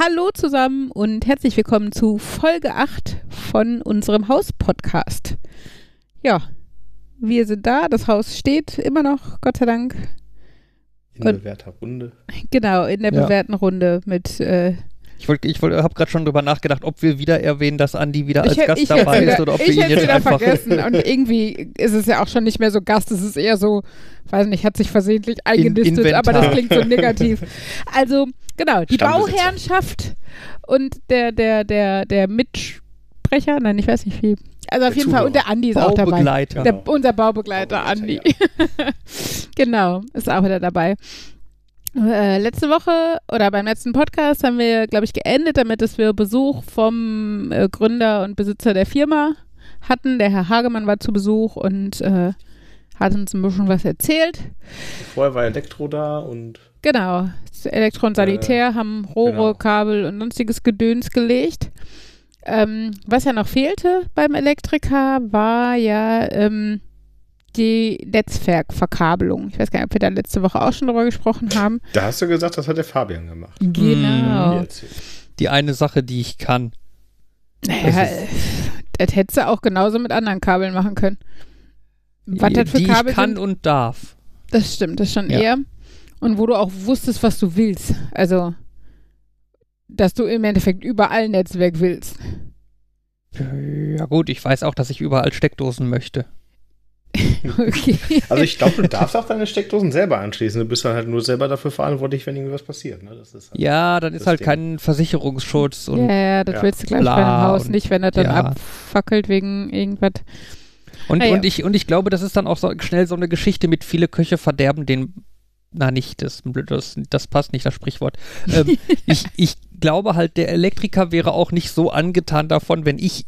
Hallo zusammen und herzlich willkommen zu Folge 8 von unserem Haus-Podcast. Ja, wir sind da, das Haus steht immer noch, Gott sei Dank. In und, bewährter Runde. Genau, in der ja. bewährten Runde mit äh, ich, wollt, ich wollt, habe gerade schon drüber nachgedacht, ob wir wieder erwähnen, dass Andi wieder als ich, Gast ich dabei ist oder ob wir ihn jetzt wieder einfach vergessen. Und irgendwie ist es ja auch schon nicht mehr so Gast, es ist eher so, weiß nicht, hat sich versehentlich eingenistet, In aber das klingt so negativ. Also genau, die Bauherrschaft und der der der der Mitsprecher, nein, ich weiß nicht wie. Also auf der jeden Zuhörer. Fall und der Andi ist auch dabei. Der, unser Baubegleiter, Baubegleiter Andi. Ja. genau, ist auch wieder dabei. Äh, letzte Woche oder beim letzten Podcast haben wir, glaube ich, geendet damit, dass wir Besuch vom äh, Gründer und Besitzer der Firma hatten. Der Herr Hagemann war zu Besuch und äh, hat uns ein bisschen was erzählt. Vorher war Elektro da und. Genau, Elektro und Sanitär äh, haben Rohre, genau. Kabel und sonstiges Gedöns gelegt. Ähm, was ja noch fehlte beim Elektriker war ja ähm, die Netzwerkverkabelung. Ich weiß gar nicht, ob wir da letzte Woche auch schon drüber gesprochen haben. Da hast du gesagt, das hat der Fabian gemacht. Genau. Die eine Sache, die ich kann. Naja, das, das hättest du auch genauso mit anderen Kabeln machen können. Was das für die Kabel ich kann sind, und darf. Das stimmt, das schon ja. eher. Und wo du auch wusstest, was du willst. Also, dass du im Endeffekt überall Netzwerk willst. Ja gut, ich weiß auch, dass ich überall Steckdosen möchte. okay. Also ich glaube, du darfst auch deine Steckdosen selber anschließen. Du bist dann halt nur selber dafür verantwortlich, wenn irgendwas passiert. Ne? Halt ja, dann ist halt Ding. kein Versicherungsschutz. Und ja, ja, das ja. willst du gleich bei einem Haus nicht, wenn er dann ja. abfackelt wegen irgendwas. Und, ja. und, ich, und ich glaube, das ist dann auch so schnell so eine Geschichte mit viele Köche verderben den na nicht, das, das, das passt nicht, das Sprichwort. Ähm, ich, ich glaube halt, der Elektriker wäre auch nicht so angetan davon, wenn ich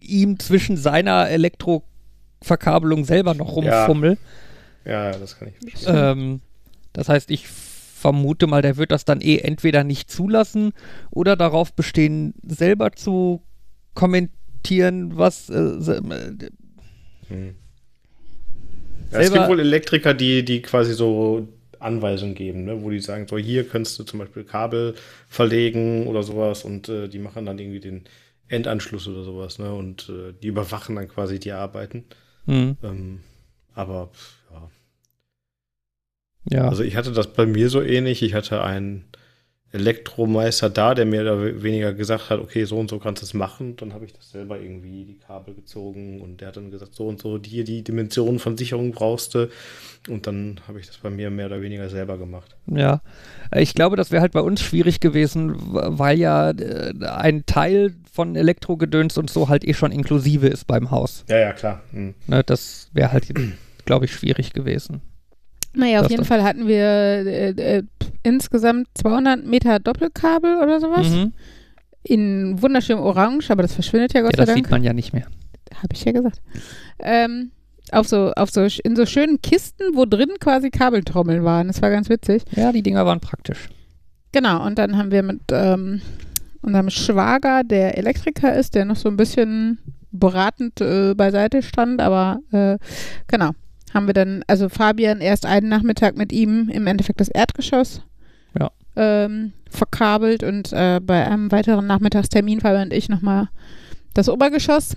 ihm zwischen seiner Elektro Verkabelung selber noch rumfummel. Ja, ja das kann ich verstehen. Ähm, das heißt, ich vermute mal, der wird das dann eh entweder nicht zulassen oder darauf bestehen, selber zu kommentieren, was. Äh, äh, hm. ja, es gibt wohl Elektriker, die, die quasi so Anweisungen geben, ne? wo die sagen, so hier kannst du zum Beispiel Kabel verlegen oder sowas und äh, die machen dann irgendwie den Endanschluss oder sowas, ne? Und äh, die überwachen dann quasi die Arbeiten. Mhm. Ähm, aber ja. Ja. Also ich hatte das bei mir so ähnlich. Ich hatte einen Elektromeister da, der mir da weniger gesagt hat, okay, so und so kannst du es machen. Dann habe ich das selber irgendwie die Kabel gezogen und der hat dann gesagt, so und so, hier die Dimensionen von Sicherung brauchst du. Und dann habe ich das bei mir mehr oder weniger selber gemacht. Ja, ich glaube, das wäre halt bei uns schwierig gewesen, weil ja äh, ein Teil von Elektrogedöns und so halt eh schon inklusive ist beim Haus. Ja, ja, klar. Mhm. Ne, das wäre halt, glaube ich, schwierig gewesen. Naja, auf jeden Fall hatten wir äh, äh, insgesamt 200 Meter Doppelkabel oder sowas. Mhm. In wunderschönem Orange, aber das verschwindet ja Gott ja, sei Dank. Das sieht man ja nicht mehr. Habe ich ja gesagt. Ähm, auf so, auf so, in so schönen Kisten, wo drin quasi Kabeltrommeln waren. Das war ganz witzig. Ja, die Dinger waren praktisch. Genau, und dann haben wir mit ähm, unserem Schwager, der Elektriker ist, der noch so ein bisschen beratend äh, beiseite stand, aber äh, genau, haben wir dann, also Fabian erst einen Nachmittag mit ihm im Endeffekt das Erdgeschoss ja. ähm, verkabelt und äh, bei einem weiteren Nachmittagstermin Fabian und ich nochmal das Obergeschoss.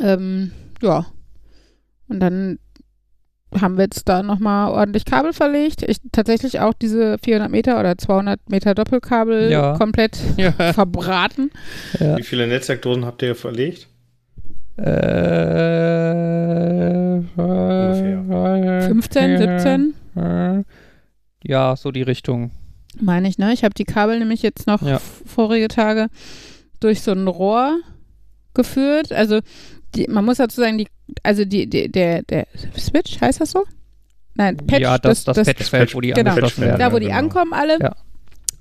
Ähm, ja. Und dann haben wir jetzt da nochmal ordentlich Kabel verlegt. Ich tatsächlich auch diese 400 Meter oder 200 Meter Doppelkabel ja. komplett ja. verbraten. Ja. Wie viele Netzwerkdosen habt ihr verlegt? Äh, Ungefähr. 15, 17? Ja, so die Richtung. Meine ich, ne? Ich habe die Kabel nämlich jetzt noch ja. vorige Tage durch so ein Rohr geführt. Also die, man muss dazu sagen, die, also die, die, der, der Switch, heißt das so? Nein, Patch. Ja, das, das, das, das Patchfeld, wo die genau. angeschlossen werden. Da, wo die genau. ankommen alle. Ja.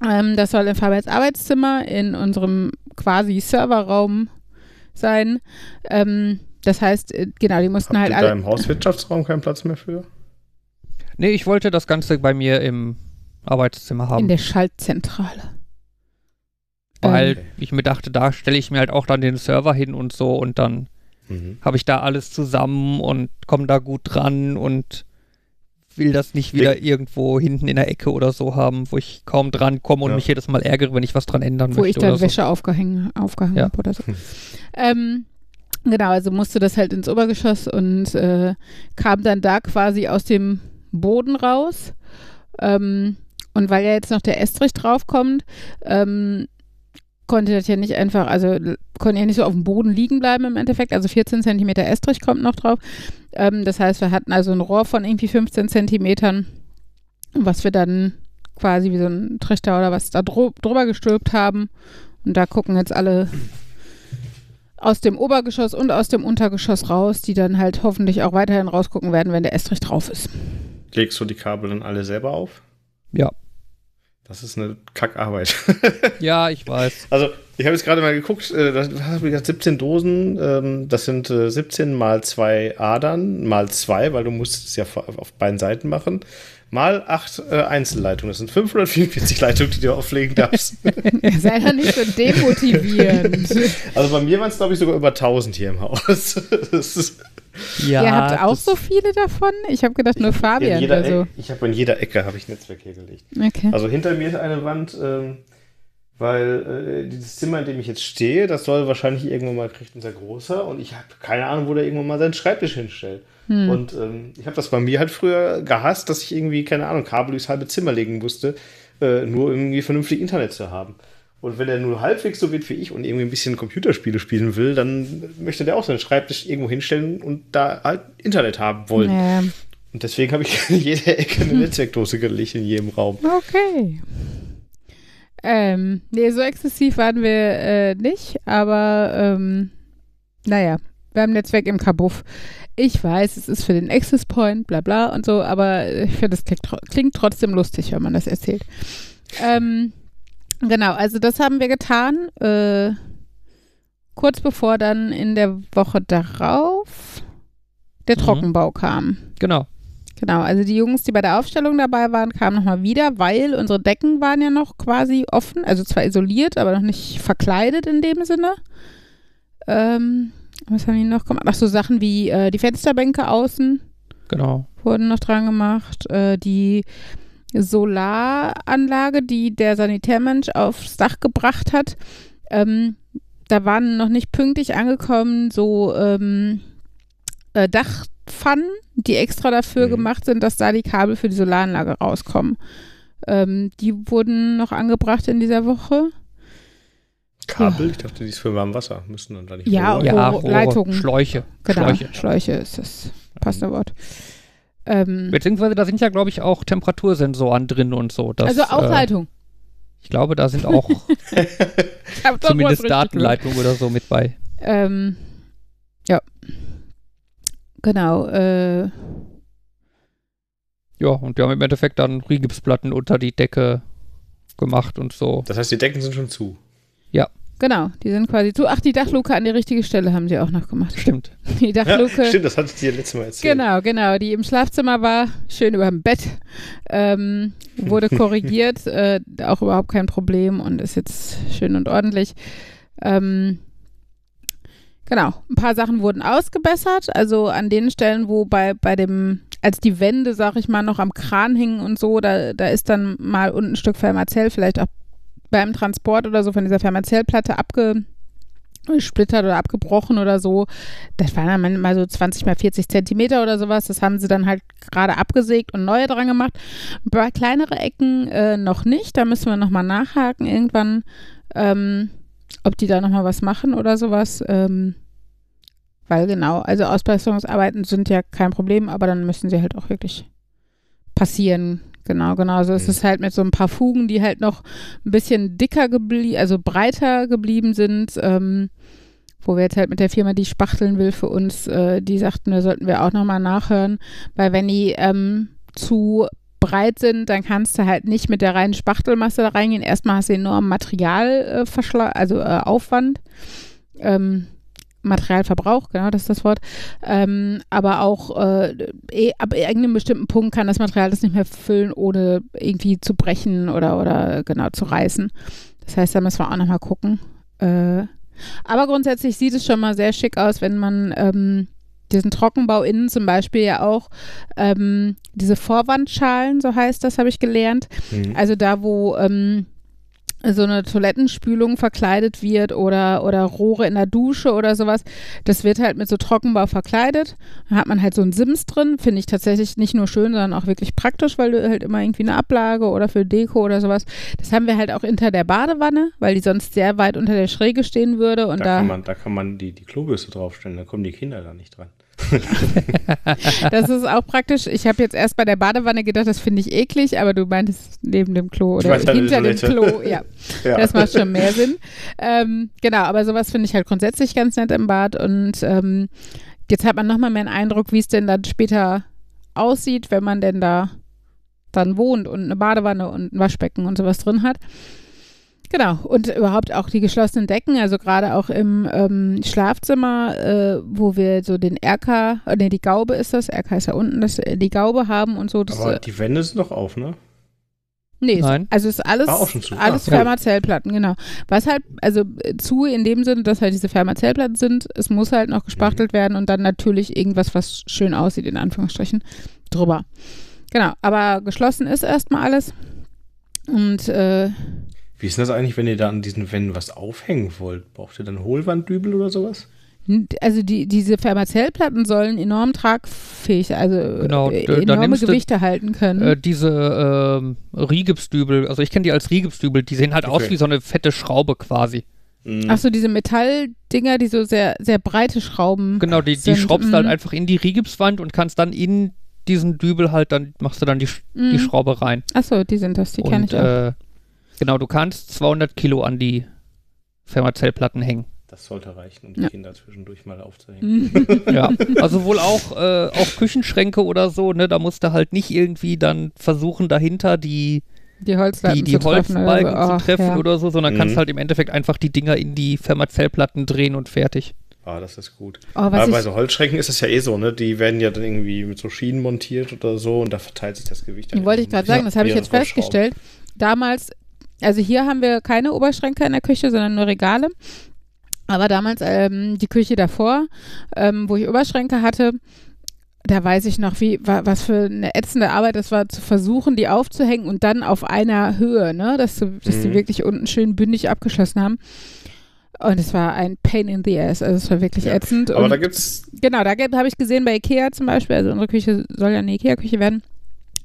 Ähm, das soll in Fabians Arbeitszimmer in unserem quasi Serverraum sein. Ähm, das heißt, äh, genau, die mussten Habt halt alle. Da im Hauswirtschaftsraum keinen Platz mehr für? Nee, ich wollte das Ganze bei mir im Arbeitszimmer haben. In der Schaltzentrale. Weil ähm. ich mir dachte, da stelle ich mir halt auch dann den Server hin und so und dann mhm. habe ich da alles zusammen und komme da gut dran und will das nicht wieder ich irgendwo hinten in der Ecke oder so haben, wo ich kaum dran komme und ja. mich jedes Mal ärgere, wenn ich was dran ändern wo möchte. Wo ich dann Wäsche so. aufgehangen, aufgehangen ja. habe oder so. Ähm, genau, also musste das halt ins Obergeschoss und äh, kam dann da quasi aus dem Boden raus. Ähm, und weil ja jetzt noch der Estrich draufkommt, ähm, konnte das ja nicht einfach, also konnte ja nicht so auf dem Boden liegen bleiben im Endeffekt. Also 14 Zentimeter Estrich kommt noch drauf. Ähm, das heißt, wir hatten also ein Rohr von irgendwie 15 Zentimetern, was wir dann quasi wie so ein Trichter oder was da drüber gestülpt haben. Und da gucken jetzt alle aus dem Obergeschoss und aus dem Untergeschoss raus, die dann halt hoffentlich auch weiterhin rausgucken werden, wenn der Estrich drauf ist. Legst du die Kabel dann alle selber auf? Ja. Das ist eine Kackarbeit. ja, ich weiß. Also, ich habe jetzt gerade mal geguckt, äh, das habe ich gesagt, 17 Dosen, ähm, das sind äh, 17 mal zwei Adern, mal zwei, weil du musst es ja auf beiden Seiten machen, mal acht äh, Einzelleitungen. Das sind 544 Leitungen, die du auflegen darfst. Sei doch nicht so demotivierend. Also bei mir waren es, glaube ich, sogar über 1000 hier im Haus. Das ist ja, Ihr habt auch so viele davon? Ich habe gedacht, nur Fabian oder so. Ich habe in jeder Ecke habe ich Netzwerk hergelegt. Okay. Also hinter mir ist eine Wand, ähm, weil äh, dieses Zimmer, in dem ich jetzt stehe, das soll wahrscheinlich irgendwann mal kriegt unser Großer und ich habe keine Ahnung, wo der irgendwann mal seinen Schreibtisch hinstellt. Hm. Und ähm, ich habe das bei mir halt früher gehasst, dass ich irgendwie, keine Ahnung, Kabel durchs halbe Zimmer legen musste, äh, nur irgendwie vernünftig Internet zu haben. Und wenn er nur halbwegs so wird wie ich und irgendwie ein bisschen Computerspiele spielen will, dann möchte der auch seinen Schreibtisch irgendwo hinstellen und da halt Internet haben wollen. Ja. Und deswegen habe ich in jeder Ecke eine Netzwerkdose gelegt in jedem Raum. Okay. Ähm, nee, so exzessiv waren wir äh, nicht, aber ähm, naja, wir haben Netzwerk im Kabuff. Ich weiß, es ist für den Access Point, bla bla und so, aber ich finde, es klingt, klingt, trotzdem lustig, wenn man das erzählt. Ähm, Genau, also das haben wir getan. Äh, kurz bevor dann in der Woche darauf der mhm. Trockenbau kam. Genau. Genau, also die Jungs, die bei der Aufstellung dabei waren, kamen nochmal wieder, weil unsere Decken waren ja noch quasi offen, also zwar isoliert, aber noch nicht verkleidet in dem Sinne. Ähm, was haben die noch gemacht? Ach so, Sachen wie äh, die Fensterbänke außen. Genau. Wurden noch dran gemacht. Äh, die Solaranlage, die der Sanitärmensch aufs Dach gebracht hat. Ähm, da waren noch nicht pünktlich angekommen so ähm, äh, Dachpfannen, die extra dafür mhm. gemacht sind, dass da die Kabel für die Solaranlage rauskommen. Ähm, die wurden noch angebracht in dieser Woche. Kabel? Ich dachte, die ist für warm Wasser. Müssen dann da nicht Ja, Rohre. ja Rohre, Leitungen. Schläuche. Genau, Schläuche, Schläuche ist das passende Wort. Ähm, Beziehungsweise da sind ja, glaube ich, auch Temperatursensoren drin und so. Dass, also auch äh, Leitung. Ich glaube, da sind auch zumindest Datenleitungen oder so mit bei. Ähm, ja. Genau. Äh, ja, und die haben im Endeffekt dann Rigipsplatten unter die Decke gemacht und so. Das heißt, die Decken sind schon zu. Genau, die sind quasi zu. Ach, die Dachluke an die richtige Stelle haben sie auch noch gemacht. Stimmt. Die Dachluke. Ja, stimmt, das hatte ich dir letztes Mal erzählt. Genau, genau. Die im Schlafzimmer war, schön über dem Bett, ähm, wurde korrigiert, äh, auch überhaupt kein Problem und ist jetzt schön und ordentlich. Ähm, genau, ein paar Sachen wurden ausgebessert. Also an den Stellen, wo bei, bei dem, als die Wände, sag ich mal, noch am Kran hingen und so, da, da ist dann mal unten ein Stück Fermazell vielleicht auch beim Transport oder so von dieser Fermazellplatte abgesplittert oder abgebrochen oder so. Das waren dann mal so 20 mal 40 Zentimeter oder sowas. Das haben sie dann halt gerade abgesägt und neue dran gemacht. Bei kleineren Ecken äh, noch nicht. Da müssen wir nochmal nachhaken irgendwann, ähm, ob die da nochmal was machen oder sowas. Ähm, weil genau, also Ausbesserungsarbeiten sind ja kein Problem, aber dann müssen sie halt auch wirklich passieren Genau, genau. Also es mhm. ist halt mit so ein paar Fugen, die halt noch ein bisschen dicker geblieben, also breiter geblieben sind, ähm, wo wir jetzt halt mit der Firma, die spachteln will für uns, äh, die sagten, da sollten wir auch nochmal nachhören, weil wenn die ähm, zu breit sind, dann kannst du halt nicht mit der reinen Spachtelmasse da reingehen. Erstmal hast du enorm Material, äh, also äh, Aufwand. Ähm, Materialverbrauch, genau, das ist das Wort. Ähm, aber auch äh, eh, ab irgendeinem bestimmten Punkt kann das Material das nicht mehr füllen, ohne irgendwie zu brechen oder, oder genau zu reißen. Das heißt, da müssen wir auch nochmal gucken. Äh, aber grundsätzlich sieht es schon mal sehr schick aus, wenn man ähm, diesen Trockenbau innen zum Beispiel ja auch ähm, diese Vorwandschalen, so heißt das, habe ich gelernt. Mhm. Also da, wo ähm, so eine Toilettenspülung verkleidet wird oder, oder Rohre in der Dusche oder sowas. Das wird halt mit so Trockenbau verkleidet. Da hat man halt so einen Sims drin. Finde ich tatsächlich nicht nur schön, sondern auch wirklich praktisch, weil du halt immer irgendwie eine Ablage oder für Deko oder sowas. Das haben wir halt auch hinter der Badewanne, weil die sonst sehr weit unter der Schräge stehen würde. Und da, da kann man, da kann man die, die Klobürste draufstellen, da kommen die Kinder da nicht dran. das ist auch praktisch. Ich habe jetzt erst bei der Badewanne gedacht, das finde ich eklig, aber du meintest neben dem Klo oder hinter dem Klo. Ja. ja. das macht schon mehr Sinn. Ähm, genau, aber sowas finde ich halt grundsätzlich ganz nett im Bad und ähm, jetzt hat man nochmal mehr einen Eindruck, wie es denn dann später aussieht, wenn man denn da dann wohnt und eine Badewanne und ein Waschbecken und sowas drin hat. Genau, und überhaupt auch die geschlossenen Decken, also gerade auch im ähm, Schlafzimmer, äh, wo wir so den Erker, äh, ne, die Gaube ist das, Erker ist ja unten, dass äh, die Gaube haben und so. Das, Aber äh, die Wände sind noch auf, ne? Nee, Nein. also ist alles, alles ah, Fermazellplatten, genau. Was halt, also zu in dem Sinne, dass halt diese Fermazellplatten sind, es muss halt noch gespachtelt mhm. werden und dann natürlich irgendwas, was schön aussieht, in Anführungsstrichen, drüber. Genau, aber geschlossen ist erstmal alles. Und äh, wie ist das eigentlich, wenn ihr da an diesen Wänden was aufhängen wollt? Braucht ihr dann Hohlwanddübel oder sowas? Also die, diese Fermazellplatten sollen enorm tragfähig, also genau, äh, enorme Gewichte halten können. Äh, diese äh, Rigipsdübel, also ich kenne die als Rigipsdübel, die sehen halt okay. aus wie so eine fette Schraube quasi. Mhm. Achso, diese Metalldinger, die so sehr, sehr breite Schrauben. Genau, die, die schraubst mhm. halt einfach in die Rigipswand und kannst dann in diesen Dübel halt, dann machst du dann die, mhm. die Schraube rein. Achso, die sind das, die kenne ich auch. Äh, Genau, du kannst 200 Kilo an die Fermazellplatten hängen. Das sollte reichen, um die ja. Kinder zwischendurch mal aufzuhängen. ja, also wohl auch, äh, auch Küchenschränke oder so, ne? Da musst du halt nicht irgendwie dann versuchen, dahinter die, die, die, die Holzbalken treffen, zu treffen ja. oder so, sondern mhm. kannst halt im Endeffekt einfach die Dinger in die Fermazellplatten drehen und fertig. Ah, das ist gut. Oh, Aber bei so Holzschränken ist es ja eh so, ne? Die werden ja dann irgendwie mit so Schienen montiert oder so und da verteilt sich das Gewicht. Dann wollte ich gerade sagen, das habe ich jetzt festgestellt. Damals also hier haben wir keine Oberschränke in der Küche, sondern nur Regale. Aber damals ähm, die Küche davor, ähm, wo ich Oberschränke hatte, da weiß ich noch, wie, was für eine ätzende Arbeit das war, zu versuchen, die aufzuhängen und dann auf einer Höhe, ne, dass, du, dass mhm. die wirklich unten schön bündig abgeschlossen haben. Und es war ein Pain in the Ass, also es war wirklich ja, ätzend. Aber und da gibt's. Genau, da habe ich gesehen bei Ikea zum Beispiel, also unsere Küche soll ja eine Ikea-Küche werden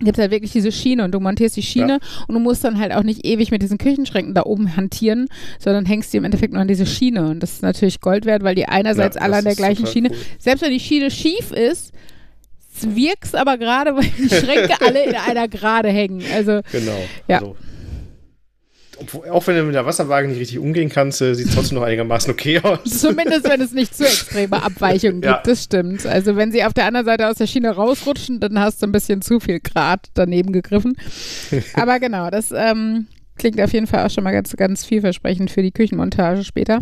gibt es halt wirklich diese Schiene und du montierst die Schiene ja. und du musst dann halt auch nicht ewig mit diesen Küchenschränken da oben hantieren, sondern hängst die im Endeffekt nur an diese Schiene und das ist natürlich Gold wert, weil die einerseits ja, alle an der gleichen Schiene, cool. selbst wenn die Schiene schief ist, wirkst aber gerade, weil die Schränke alle in einer Gerade hängen. Also, genau. Ja. Also auch wenn du mit der Wasserwaage nicht richtig umgehen kannst, äh, sieht es trotzdem noch einigermaßen okay aus. Zumindest, wenn es nicht zu extreme Abweichungen gibt, ja. das stimmt. Also wenn sie auf der anderen Seite aus der Schiene rausrutschen, dann hast du ein bisschen zu viel Grad daneben gegriffen. Aber genau, das ähm, klingt auf jeden Fall auch schon mal ganz, ganz vielversprechend für die Küchenmontage später.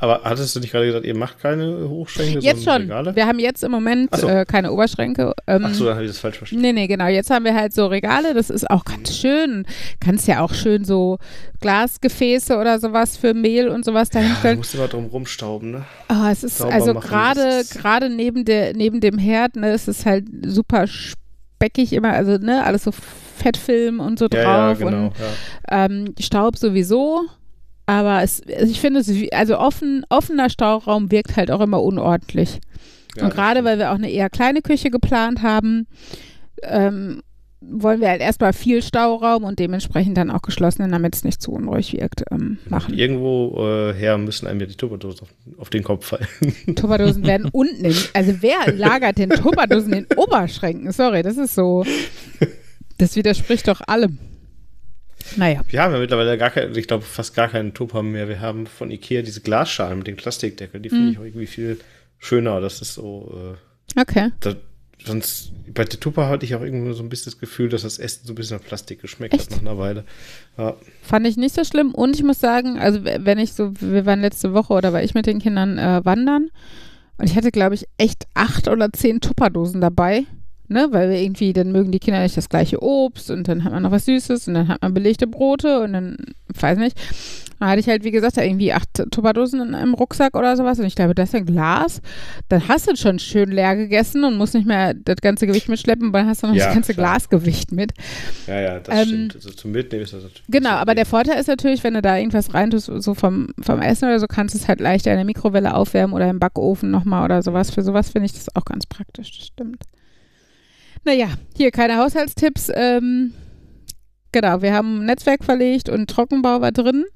Aber hattest du nicht gerade gesagt, ihr macht keine Hochschränke, Jetzt schon. Regale? Wir haben jetzt im Moment so. äh, keine Oberschränke. Ähm, Ach so, dann habe ich das falsch verstanden. Nee, nee, genau. Jetzt haben wir halt so Regale. Das ist auch ganz schön. Kannst ja auch schön so Glasgefäße oder sowas für Mehl und sowas dahinstellen. Ja, musst du mal drum rumstauben, ne? Oh, es ist Sauber also gerade gerade neben der neben dem Herd, ne, es ist halt super speckig immer, also ne, alles so Fettfilm und so drauf ja, ja, genau, und ja. Ähm, Staub sowieso. Aber es, also ich finde, es, also offen, offener Stauraum wirkt halt auch immer unordentlich. Ja, und gerade weil wir auch eine eher kleine Küche geplant haben, ähm, wollen wir halt erstmal viel Stauraum und dementsprechend dann auch geschlossenen, damit es nicht zu unruhig wirkt, ähm, machen. Irgendwo äh, her müssen einem ja die Tupperdosen auf, auf, den Kopf fallen. Tupperdosen werden unten in, also wer lagert denn Tupperdosen in Oberschränken? Sorry, das ist so, das widerspricht doch allem. Naja. Wir haben ja mittlerweile gar keine, ich glaube fast gar keinen Tupper mehr. Wir haben von Ikea diese Glasschalen mit dem Plastikdeckel. Die finde mm. ich auch irgendwie viel schöner. Das ist so. Äh, okay. Da, sonst, bei der Tupper hatte ich auch irgendwie so ein bisschen das Gefühl, dass das Essen so ein bisschen nach Plastik geschmeckt Echt? hat nach einer Weile. Ja. Fand ich nicht so schlimm. Und ich muss sagen, also wenn ich so, wir waren letzte Woche oder war ich mit den Kindern äh, wandern und ich hatte, glaube ich, echt acht oder zehn Tupperdosen dabei ne, weil wir irgendwie, dann mögen die Kinder nicht das gleiche Obst und dann hat man noch was Süßes und dann hat man belegte Brote und dann, weiß nicht. Da hatte ich halt, wie gesagt, irgendwie acht Tupperdosen in einem Rucksack oder sowas und ich glaube, das ist ein Glas. Dann hast du schon schön leer gegessen und musst nicht mehr das ganze Gewicht mitschleppen, weil dann hast du noch ja, das ganze klar. Glasgewicht mit. Ja, ja, das ähm, stimmt. Also zum Mitnehmen ist das natürlich. Genau, aber der Vorteil ist natürlich, wenn du da irgendwas reintust, so vom, vom Essen oder so, kannst du es halt leichter in der Mikrowelle aufwärmen oder im Backofen nochmal oder sowas. Für sowas finde ich das auch ganz praktisch, das stimmt. Naja, hier keine Haushaltstipps. Ähm, genau, wir haben Netzwerk verlegt und Trockenbau war drin.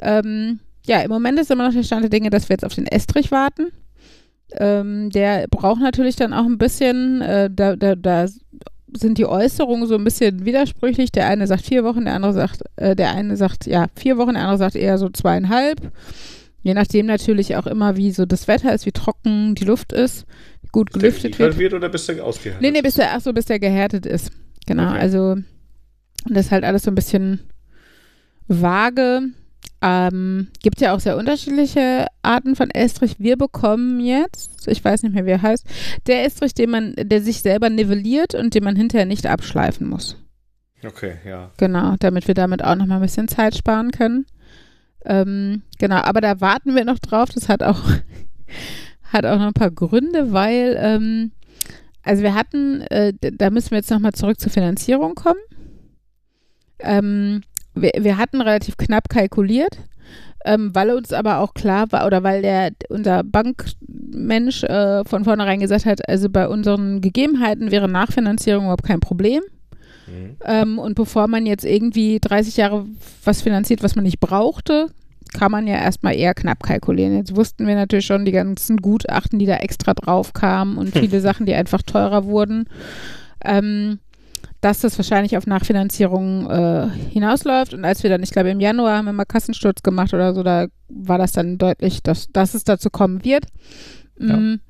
Ähm, ja, im Moment ist immer noch der Stand der Dinge, dass wir jetzt auf den Estrich warten. Ähm, der braucht natürlich dann auch ein bisschen, äh, da, da, da sind die Äußerungen so ein bisschen widersprüchlich. Der eine sagt vier Wochen, der andere sagt, äh, der eine sagt ja vier Wochen, der andere sagt eher so zweieinhalb. Je nachdem natürlich auch immer, wie so das Wetter ist, wie trocken die Luft ist, gut bis gelüftet wird. wird. Oder bis der ausgehärtet Nee, nee, bis der, ach so, bis der gehärtet ist. Genau, okay. also das ist halt alles so ein bisschen vage. Ähm, gibt ja auch sehr unterschiedliche Arten von Estrich. Wir bekommen jetzt, ich weiß nicht mehr, wie er heißt, der Estrich, den man, der sich selber nivelliert und den man hinterher nicht abschleifen muss. Okay, ja. Genau, damit wir damit auch nochmal ein bisschen Zeit sparen können. Ähm, genau, aber da warten wir noch drauf. Das hat auch, hat auch noch ein paar Gründe, weil, ähm, also wir hatten, äh, da müssen wir jetzt nochmal zurück zur Finanzierung kommen. Ähm, wir, wir hatten relativ knapp kalkuliert, ähm, weil uns aber auch klar war, oder weil der, unser Bankmensch äh, von vornherein gesagt hat, also bei unseren Gegebenheiten wäre Nachfinanzierung überhaupt kein Problem. Mhm. Ähm, und bevor man jetzt irgendwie 30 Jahre was finanziert, was man nicht brauchte, kann man ja erstmal eher knapp kalkulieren. Jetzt wussten wir natürlich schon die ganzen Gutachten, die da extra drauf kamen und viele Sachen, die einfach teurer wurden. Ähm, dass das wahrscheinlich auf Nachfinanzierung äh, hinausläuft. Und als wir dann, ich glaube, im Januar haben wir mal Kassensturz gemacht oder so, da war das dann deutlich, dass, dass es dazu kommen wird. Ja. Mm.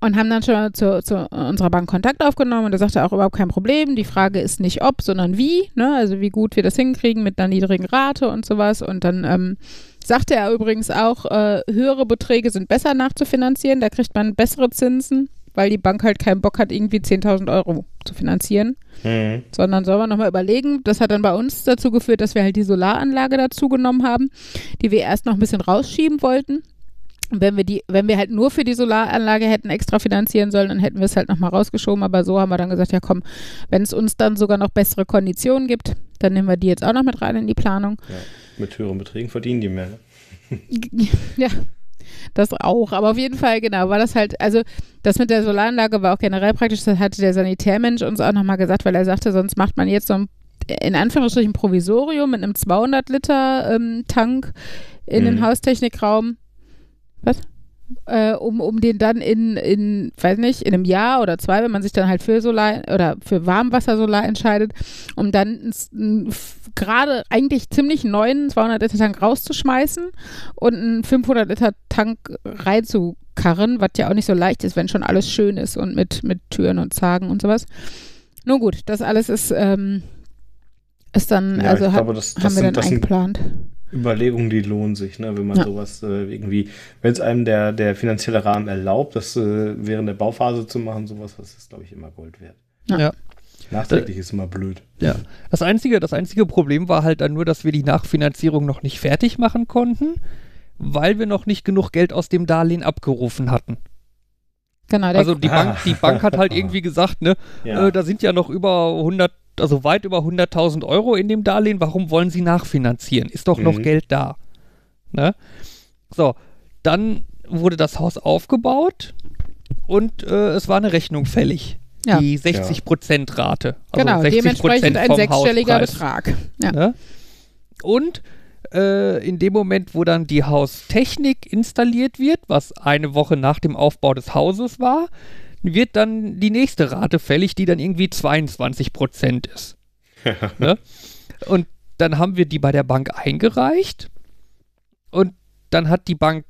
Und haben dann schon zu, zu, unserer Bank Kontakt aufgenommen und da sagte auch überhaupt kein Problem. Die Frage ist nicht ob, sondern wie, ne? Also wie gut wir das hinkriegen mit einer niedrigen Rate und sowas. Und dann ähm, sagte er übrigens auch, äh, höhere Beträge sind besser nachzufinanzieren, da kriegt man bessere Zinsen weil die Bank halt keinen Bock hat, irgendwie 10.000 Euro zu finanzieren. Mhm. Sondern soll man nochmal überlegen. Das hat dann bei uns dazu geführt, dass wir halt die Solaranlage dazu genommen haben, die wir erst noch ein bisschen rausschieben wollten. Wenn wir die, wenn wir halt nur für die Solaranlage hätten extra finanzieren sollen, dann hätten wir es halt nochmal rausgeschoben. Aber so haben wir dann gesagt, ja komm, wenn es uns dann sogar noch bessere Konditionen gibt, dann nehmen wir die jetzt auch noch mit rein in die Planung. Ja, mit höheren Beträgen verdienen die mehr. Ne? ja, das auch. Aber auf jeden Fall, genau, war das halt, also das mit der Solaranlage war auch generell praktisch. Das hatte der Sanitärmensch uns auch nochmal gesagt, weil er sagte, sonst macht man jetzt so ein, in Anführungsstrichen, Provisorium mit einem 200 Liter ähm, Tank in mhm. den Haustechnikraum. Was? äh, um, um den dann in, in, weiß nicht, in einem Jahr oder zwei, wenn man sich dann halt für Solar oder für Warmwassersolar entscheidet, um dann gerade eigentlich ziemlich neuen 200 Liter Tank rauszuschmeißen und einen 500 Liter Tank reinzukarren, was ja auch nicht so leicht ist, wenn schon alles schön ist und mit, mit Türen und Zagen und sowas. Nun gut, das alles ist, ähm, ist dann, ja, also hat, glaube, das, das haben wir sind, dann eingeplant. Sind, Überlegungen, die lohnen sich, ne? wenn man ja. sowas äh, irgendwie, wenn es einem der, der finanzielle Rahmen erlaubt, das äh, während der Bauphase zu machen, sowas, das ist, glaube ich, immer Gold wert. Ja. ja. Nachträglich ist immer blöd. Ja. Das einzige, das einzige Problem war halt dann nur, dass wir die Nachfinanzierung noch nicht fertig machen konnten, weil wir noch nicht genug Geld aus dem Darlehen abgerufen hatten. Genau, also die Bank, die Bank hat halt irgendwie gesagt, ne, ja. äh, da sind ja noch über 100 also weit über 100.000 Euro in dem Darlehen. Warum wollen Sie nachfinanzieren? Ist doch mhm. noch Geld da. Ne? So, dann wurde das Haus aufgebaut und äh, es war eine Rechnung fällig. Ja. Die 60% Rate. Also genau, 60 dementsprechend ein sechsstelliger Betrag. Ja. Ne? Und äh, in dem Moment, wo dann die Haustechnik installiert wird, was eine Woche nach dem Aufbau des Hauses war, wird dann die nächste Rate fällig, die dann irgendwie 22 Prozent ist. ne? Und dann haben wir die bei der Bank eingereicht und dann hat die Bank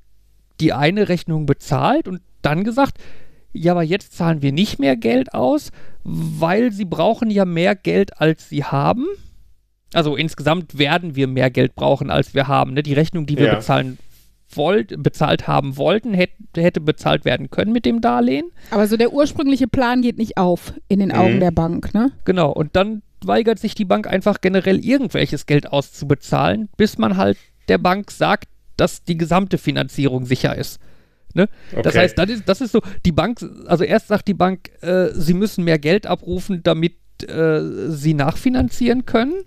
die eine Rechnung bezahlt und dann gesagt, ja, aber jetzt zahlen wir nicht mehr Geld aus, weil sie brauchen ja mehr Geld, als sie haben. Also insgesamt werden wir mehr Geld brauchen, als wir haben. Ne? Die Rechnung, die wir ja. bezahlen, wollt, bezahlt haben wollten, hätte, hätte bezahlt werden können mit dem Darlehen. Aber so der ursprüngliche Plan geht nicht auf in den Augen mhm. der Bank, ne? Genau, und dann weigert sich die Bank einfach generell irgendwelches Geld auszubezahlen, bis man halt der Bank sagt, dass die gesamte Finanzierung sicher ist. Ne? Okay. Das heißt, das ist, das ist so, die Bank, also erst sagt die Bank, äh, sie müssen mehr Geld abrufen, damit äh, sie nachfinanzieren können.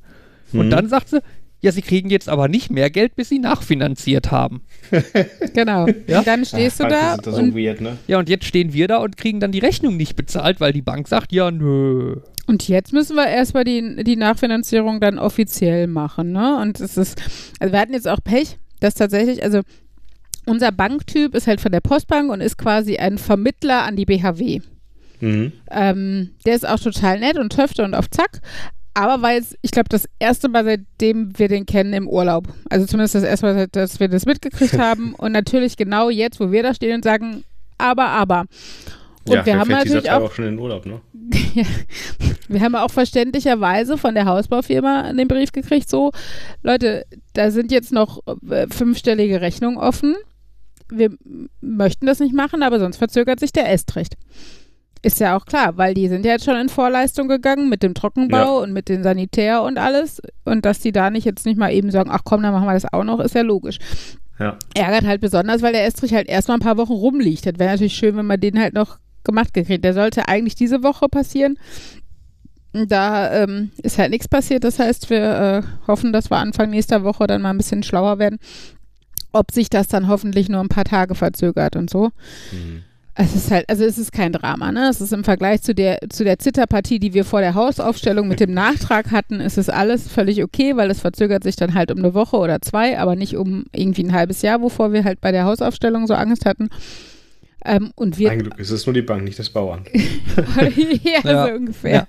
Mhm. Und dann sagt sie, ja, sie kriegen jetzt aber nicht mehr Geld, bis sie nachfinanziert haben. genau. Ja? Und dann stehst ja, du da. und, so weird, ne? Ja, und jetzt stehen wir da und kriegen dann die Rechnung nicht bezahlt, weil die Bank sagt, ja, nö. Und jetzt müssen wir erstmal die, die Nachfinanzierung dann offiziell machen, ne? Und es ist, also wir hatten jetzt auch Pech, dass tatsächlich, also unser Banktyp ist halt von der Postbank und ist quasi ein Vermittler an die BHW. Mhm. Ähm, der ist auch total nett und töfte und auf Zack. Aber war jetzt, ich glaube, das erste Mal, seitdem wir den kennen, im Urlaub. Also zumindest das erste Mal, dass wir das mitgekriegt haben. Und natürlich genau jetzt, wo wir da stehen und sagen, aber, aber. Und ja, wir haben natürlich auch, auch schon in den Urlaub, ne? wir haben auch verständlicherweise von der Hausbaufirma den Brief gekriegt, so, Leute, da sind jetzt noch äh, fünfstellige Rechnungen offen. Wir möchten das nicht machen, aber sonst verzögert sich der Estrich. Ist ja auch klar, weil die sind ja jetzt schon in Vorleistung gegangen mit dem Trockenbau ja. und mit dem Sanitär und alles. Und dass die da nicht jetzt nicht mal eben sagen, ach komm, dann machen wir das auch noch, ist ja logisch. Ja. Ärgert halt besonders, weil der Estrich halt erstmal ein paar Wochen rumliegt. Das wäre natürlich schön, wenn man den halt noch gemacht gekriegt. Der sollte eigentlich diese Woche passieren. Da ähm, ist halt nichts passiert. Das heißt, wir äh, hoffen, dass wir Anfang nächster Woche dann mal ein bisschen schlauer werden, ob sich das dann hoffentlich nur ein paar Tage verzögert und so. Mhm. Es ist halt, also es ist kein Drama, ne? Es ist im Vergleich zu der, zu der Zitterpartie, die wir vor der Hausaufstellung mit dem Nachtrag hatten, ist es alles völlig okay, weil es verzögert sich dann halt um eine Woche oder zwei, aber nicht um irgendwie ein halbes Jahr, wovor wir halt bei der Hausaufstellung so Angst hatten. Ähm, und wir, Ein Glück ist es nur die Bank, nicht das Bauern. ja, ja, so ungefähr. Ja.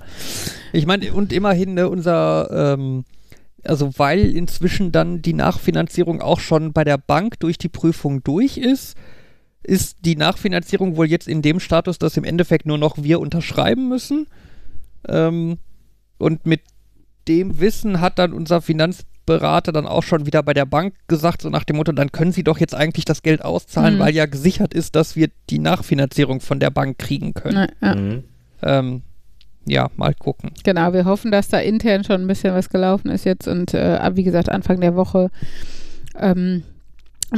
Ich meine, und immerhin ne, unser, ähm, also weil inzwischen dann die Nachfinanzierung auch schon bei der Bank durch die Prüfung durch ist, ist die Nachfinanzierung wohl jetzt in dem Status, dass im Endeffekt nur noch wir unterschreiben müssen. Ähm, und mit dem Wissen hat dann unser Finanzberater dann auch schon wieder bei der Bank gesagt, so nach dem Motto, dann können Sie doch jetzt eigentlich das Geld auszahlen, mhm. weil ja gesichert ist, dass wir die Nachfinanzierung von der Bank kriegen können. Ja, mhm. ähm, ja mal gucken. Genau, wir hoffen, dass da intern schon ein bisschen was gelaufen ist jetzt und äh, wie gesagt, Anfang der Woche ähm,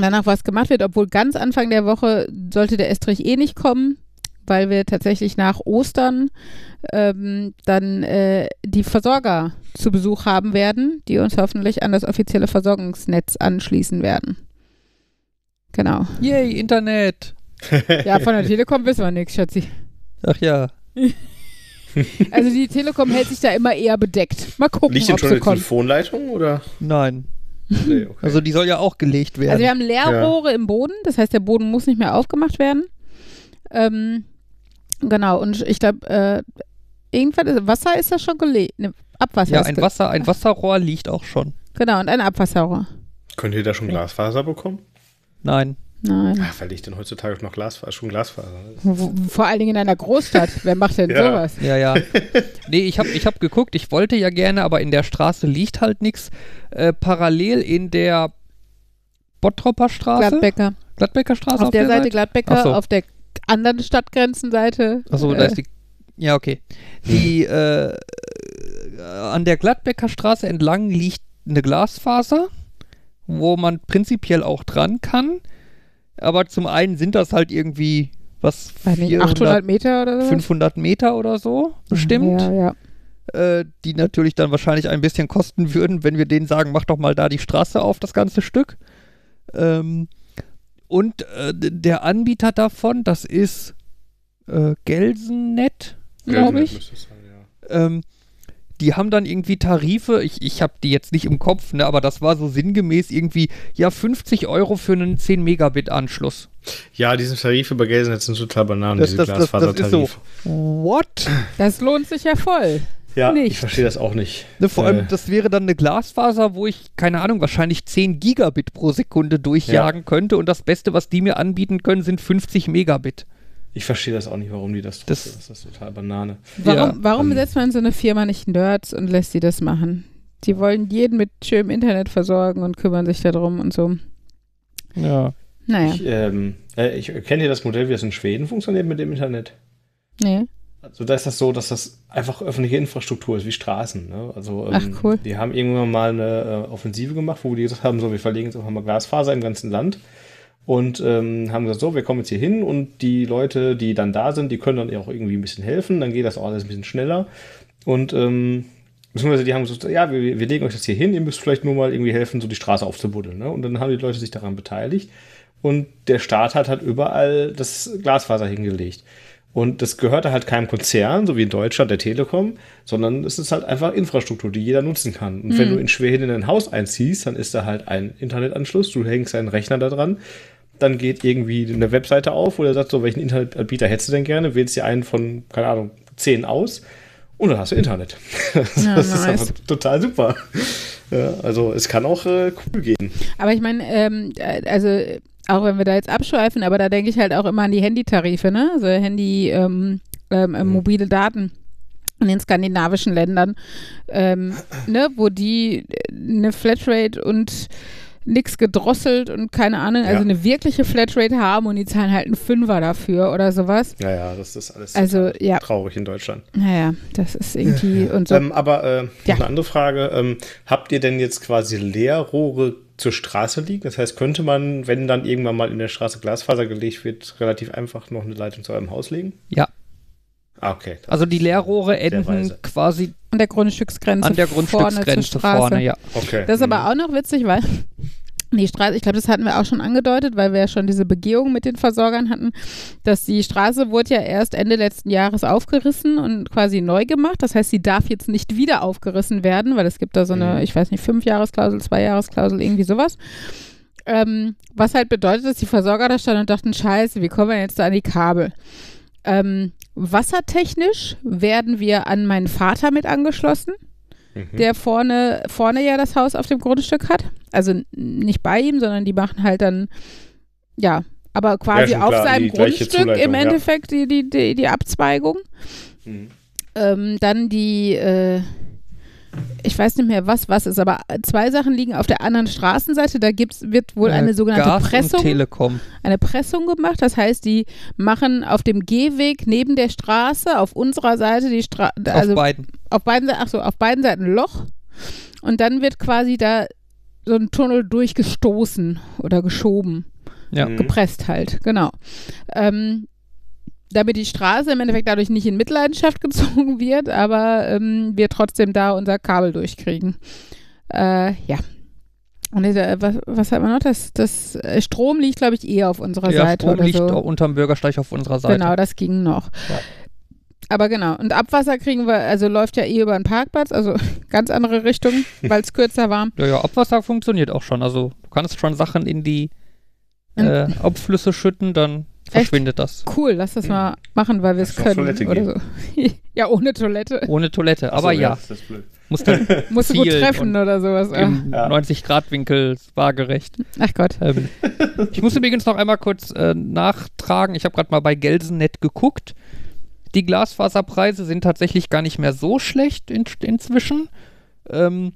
danach was gemacht wird, obwohl ganz Anfang der Woche sollte der Estrich eh nicht kommen, weil wir tatsächlich nach Ostern ähm, dann äh, die Versorger zu Besuch haben werden, die uns hoffentlich an das offizielle Versorgungsnetz anschließen werden. Genau. Yay, Internet! ja, von der Telekom wissen wir nichts, Schatzi. Ach ja. Also die Telekom hält sich da immer eher bedeckt. Mal gucken, Liegt denn schon so eine Telefonleitung oder? Nein. Nee, okay. Also die soll ja auch gelegt werden. Also wir haben Leerrohre ja. im Boden, das heißt, der Boden muss nicht mehr aufgemacht werden. Ähm, genau, und ich glaube, äh, irgendwann ist, Wasser ist ja schon gelegt. Ne, Abwasser Ja, ein, Wasser, ein Wasserrohr liegt auch schon. Genau, und ein Abwasserrohr. Könnt ihr da schon Glasfaser bekommen? Nein. Nein. Ach, wer liegt denn heutzutage noch Glasfaser, schon Glasfaser? Vor allen Dingen in einer Großstadt. Wer macht denn ja. sowas? Ja, ja. Nee, ich habe ich hab geguckt, ich wollte ja gerne, aber in der Straße liegt halt nichts. Äh, parallel in der Bottropper Straße. Gladbecker. Gladbecker Straße. Auf, auf der, der, Seite Gladbecker, so. auf der anderen Stadtgrenzenseite. Achso, äh. da ist die. Ja, okay. Die, äh, an der Gladbecker Straße entlang liegt eine Glasfaser, wo man prinzipiell auch dran kann aber zum einen sind das halt irgendwie, was, 400, 800 Meter oder so? 500 Meter oder so, bestimmt. Ja, ja. Äh, die natürlich dann wahrscheinlich ein bisschen kosten würden, wenn wir denen sagen, mach doch mal da die Straße auf, das ganze Stück. Ähm, und äh, der Anbieter davon, das ist äh, Gelsennet, glaube ich. Sein, ja. ähm, die haben dann irgendwie Tarife, ich, ich habe die jetzt nicht im Kopf, ne, aber das war so sinngemäß irgendwie, ja, 50 Euro für einen 10 Megabit Anschluss. Ja, diese Tarife bei Gelsenkirchen sind total Bananen, das, diese das, das, das ist so, what? Das lohnt sich ja voll. Ja, nicht. ich verstehe das auch nicht. Ne, vor allem, äh, das wäre dann eine Glasfaser, wo ich, keine Ahnung, wahrscheinlich 10 Gigabit pro Sekunde durchjagen ja. könnte und das Beste, was die mir anbieten können, sind 50 Megabit. Ich verstehe das auch nicht, warum die das tun. Das, das ist total Banane. Warum, ja. warum um, setzt man so eine Firma nicht Nerds und lässt sie das machen? Die wollen jeden mit schönem Internet versorgen und kümmern sich darum und so. Ja. Naja. Ich, ähm, äh, ich kenne ja das Modell, wie das in Schweden funktioniert mit dem Internet. Nee. Also da ist das so, dass das einfach öffentliche Infrastruktur ist, wie Straßen. Ne? Also ähm, Ach, cool. die haben irgendwann mal eine äh, Offensive gemacht, wo die gesagt haben, so, wir verlegen jetzt einfach mal Glasfaser im ganzen Land und ähm, haben gesagt, so, wir kommen jetzt hier hin und die Leute, die dann da sind, die können dann auch irgendwie ein bisschen helfen, dann geht das auch alles ein bisschen schneller und ähm, beziehungsweise die haben gesagt, ja, wir, wir legen euch das hier hin, ihr müsst vielleicht nur mal irgendwie helfen, so die Straße aufzubuddeln. Ne? Und dann haben die Leute sich daran beteiligt und der Staat hat halt überall das Glasfaser hingelegt. Und das gehörte halt keinem Konzern, so wie in Deutschland der Telekom, sondern es ist halt einfach Infrastruktur, die jeder nutzen kann. Und mhm. wenn du in Schweden in ein Haus einziehst, dann ist da halt ein Internetanschluss, du hängst einen Rechner da dran, dann geht irgendwie eine Webseite auf, wo er sagt, so welchen Internetanbieter hättest du denn gerne, wählst dir einen von, keine Ahnung, zehn aus und dann hast du Internet. das ja, ist nice. total super. Ja, also es kann auch äh, cool gehen. Aber ich meine, ähm, äh, also auch wenn wir da jetzt abschweifen, aber da denke ich halt auch immer an die Handytarife, ne? Also Handy, ähm, ähm, mhm. mobile Daten in den skandinavischen Ländern, ähm, ne, wo die eine Flatrate und nichts gedrosselt und keine Ahnung, also ja. eine wirkliche Flatrate haben und die zahlen halt einen Fünfer dafür oder sowas. Ja, ja, das ist alles also, ja. traurig in Deutschland. Naja, das ist irgendwie und so. Ähm, aber äh, ja. eine andere Frage, ähm, habt ihr denn jetzt quasi Leerrohre zur Straße liegen? Das heißt, könnte man, wenn dann irgendwann mal in der Straße Glasfaser gelegt wird, relativ einfach noch eine Leitung zu eurem Haus legen? Ja. Okay. Also die Leerrohre enden quasi an der Grundstücksgrenze. An der Grundstücksgrenze vorne, vorne ja. Okay. Das ist aber mhm. auch noch witzig, weil die Straße, ich glaube, das hatten wir auch schon angedeutet, weil wir ja schon diese Begehung mit den Versorgern hatten, dass die Straße wurde ja erst Ende letzten Jahres aufgerissen und quasi neu gemacht. Das heißt, sie darf jetzt nicht wieder aufgerissen werden, weil es gibt da so eine, mhm. ich weiß nicht, Fünfjahresklausel, Zweijahresklausel, irgendwie sowas. Ähm, was halt bedeutet, dass die Versorger da standen und dachten, scheiße, wie kommen wir jetzt da an die Kabel? Ähm, wassertechnisch werden wir an meinen Vater mit angeschlossen mhm. der vorne, vorne ja das Haus auf dem Grundstück hat. Also nicht bei ihm, sondern die machen halt dann, ja, aber quasi ja, auf klar, seinem Grundstück im Endeffekt ja. die, die, die, die, Abzweigung. Mhm. Ähm, dann die, äh, ich weiß nicht mehr, was was ist, aber zwei Sachen liegen auf der anderen Straßenseite. Da gibt's, wird wohl äh, eine sogenannte Gas Pressung. Telekom. Eine Pressung gemacht. Das heißt, die machen auf dem Gehweg neben der Straße auf unserer Seite die Straße. Also auf beiden. Auf beiden, ach so, auf beiden Seiten ein Loch. Und dann wird quasi da so ein Tunnel durchgestoßen oder geschoben. Ja. Gepresst halt, genau. Ähm, damit die Straße im Endeffekt dadurch nicht in Mitleidenschaft gezogen wird, aber ähm, wir trotzdem da unser Kabel durchkriegen. Äh, ja. Und äh, was, was hat man noch? Das, das äh, Strom liegt, glaube ich, eher auf unserer ja, Seite. Strom oder liegt so. unterm Bürgersteig auf unserer Seite. Genau, das ging noch. Ja. Aber genau. Und Abwasser kriegen wir, also läuft ja eh über einen Parkplatz, also ganz andere Richtung, weil es kürzer war. Ja, ja, Abwasser funktioniert auch schon. Also du kannst schon Sachen in die äh, Abflüsse schütten, dann verschwindet Echt? das. Cool, lass das mal machen, weil wir es können. Oder so. ja, ohne Toilette. Ohne Toilette, aber so, ja. ja Musst du, musst du gut treffen oder sowas. Im ja. 90-Grad-Winkel waagerecht. Ach Gott. Ähm, ich muss übrigens noch einmal kurz äh, nachtragen. Ich habe gerade mal bei Gelsennet geguckt. Die Glasfaserpreise sind tatsächlich gar nicht mehr so schlecht in, inzwischen. Ähm,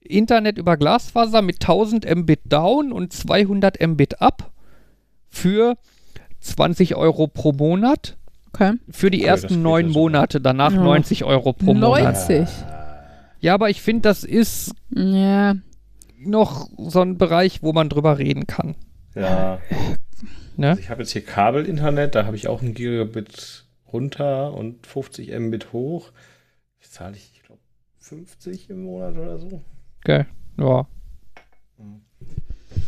Internet über Glasfaser mit 1000 Mbit down und 200 Mbit up für 20 Euro pro Monat. Okay. Für die okay, ersten neun Monate, danach ja. 90 Euro pro 90. Monat. 90? Ja, aber ich finde, das ist ja. noch so ein Bereich, wo man drüber reden kann. Ja. Ne? Also ich habe jetzt hier Kabelinternet, da habe ich auch ein Gigabit runter und 50 Mbit hoch. Ich zahle ich, ich glaube, 50 im Monat oder so. Okay, ja.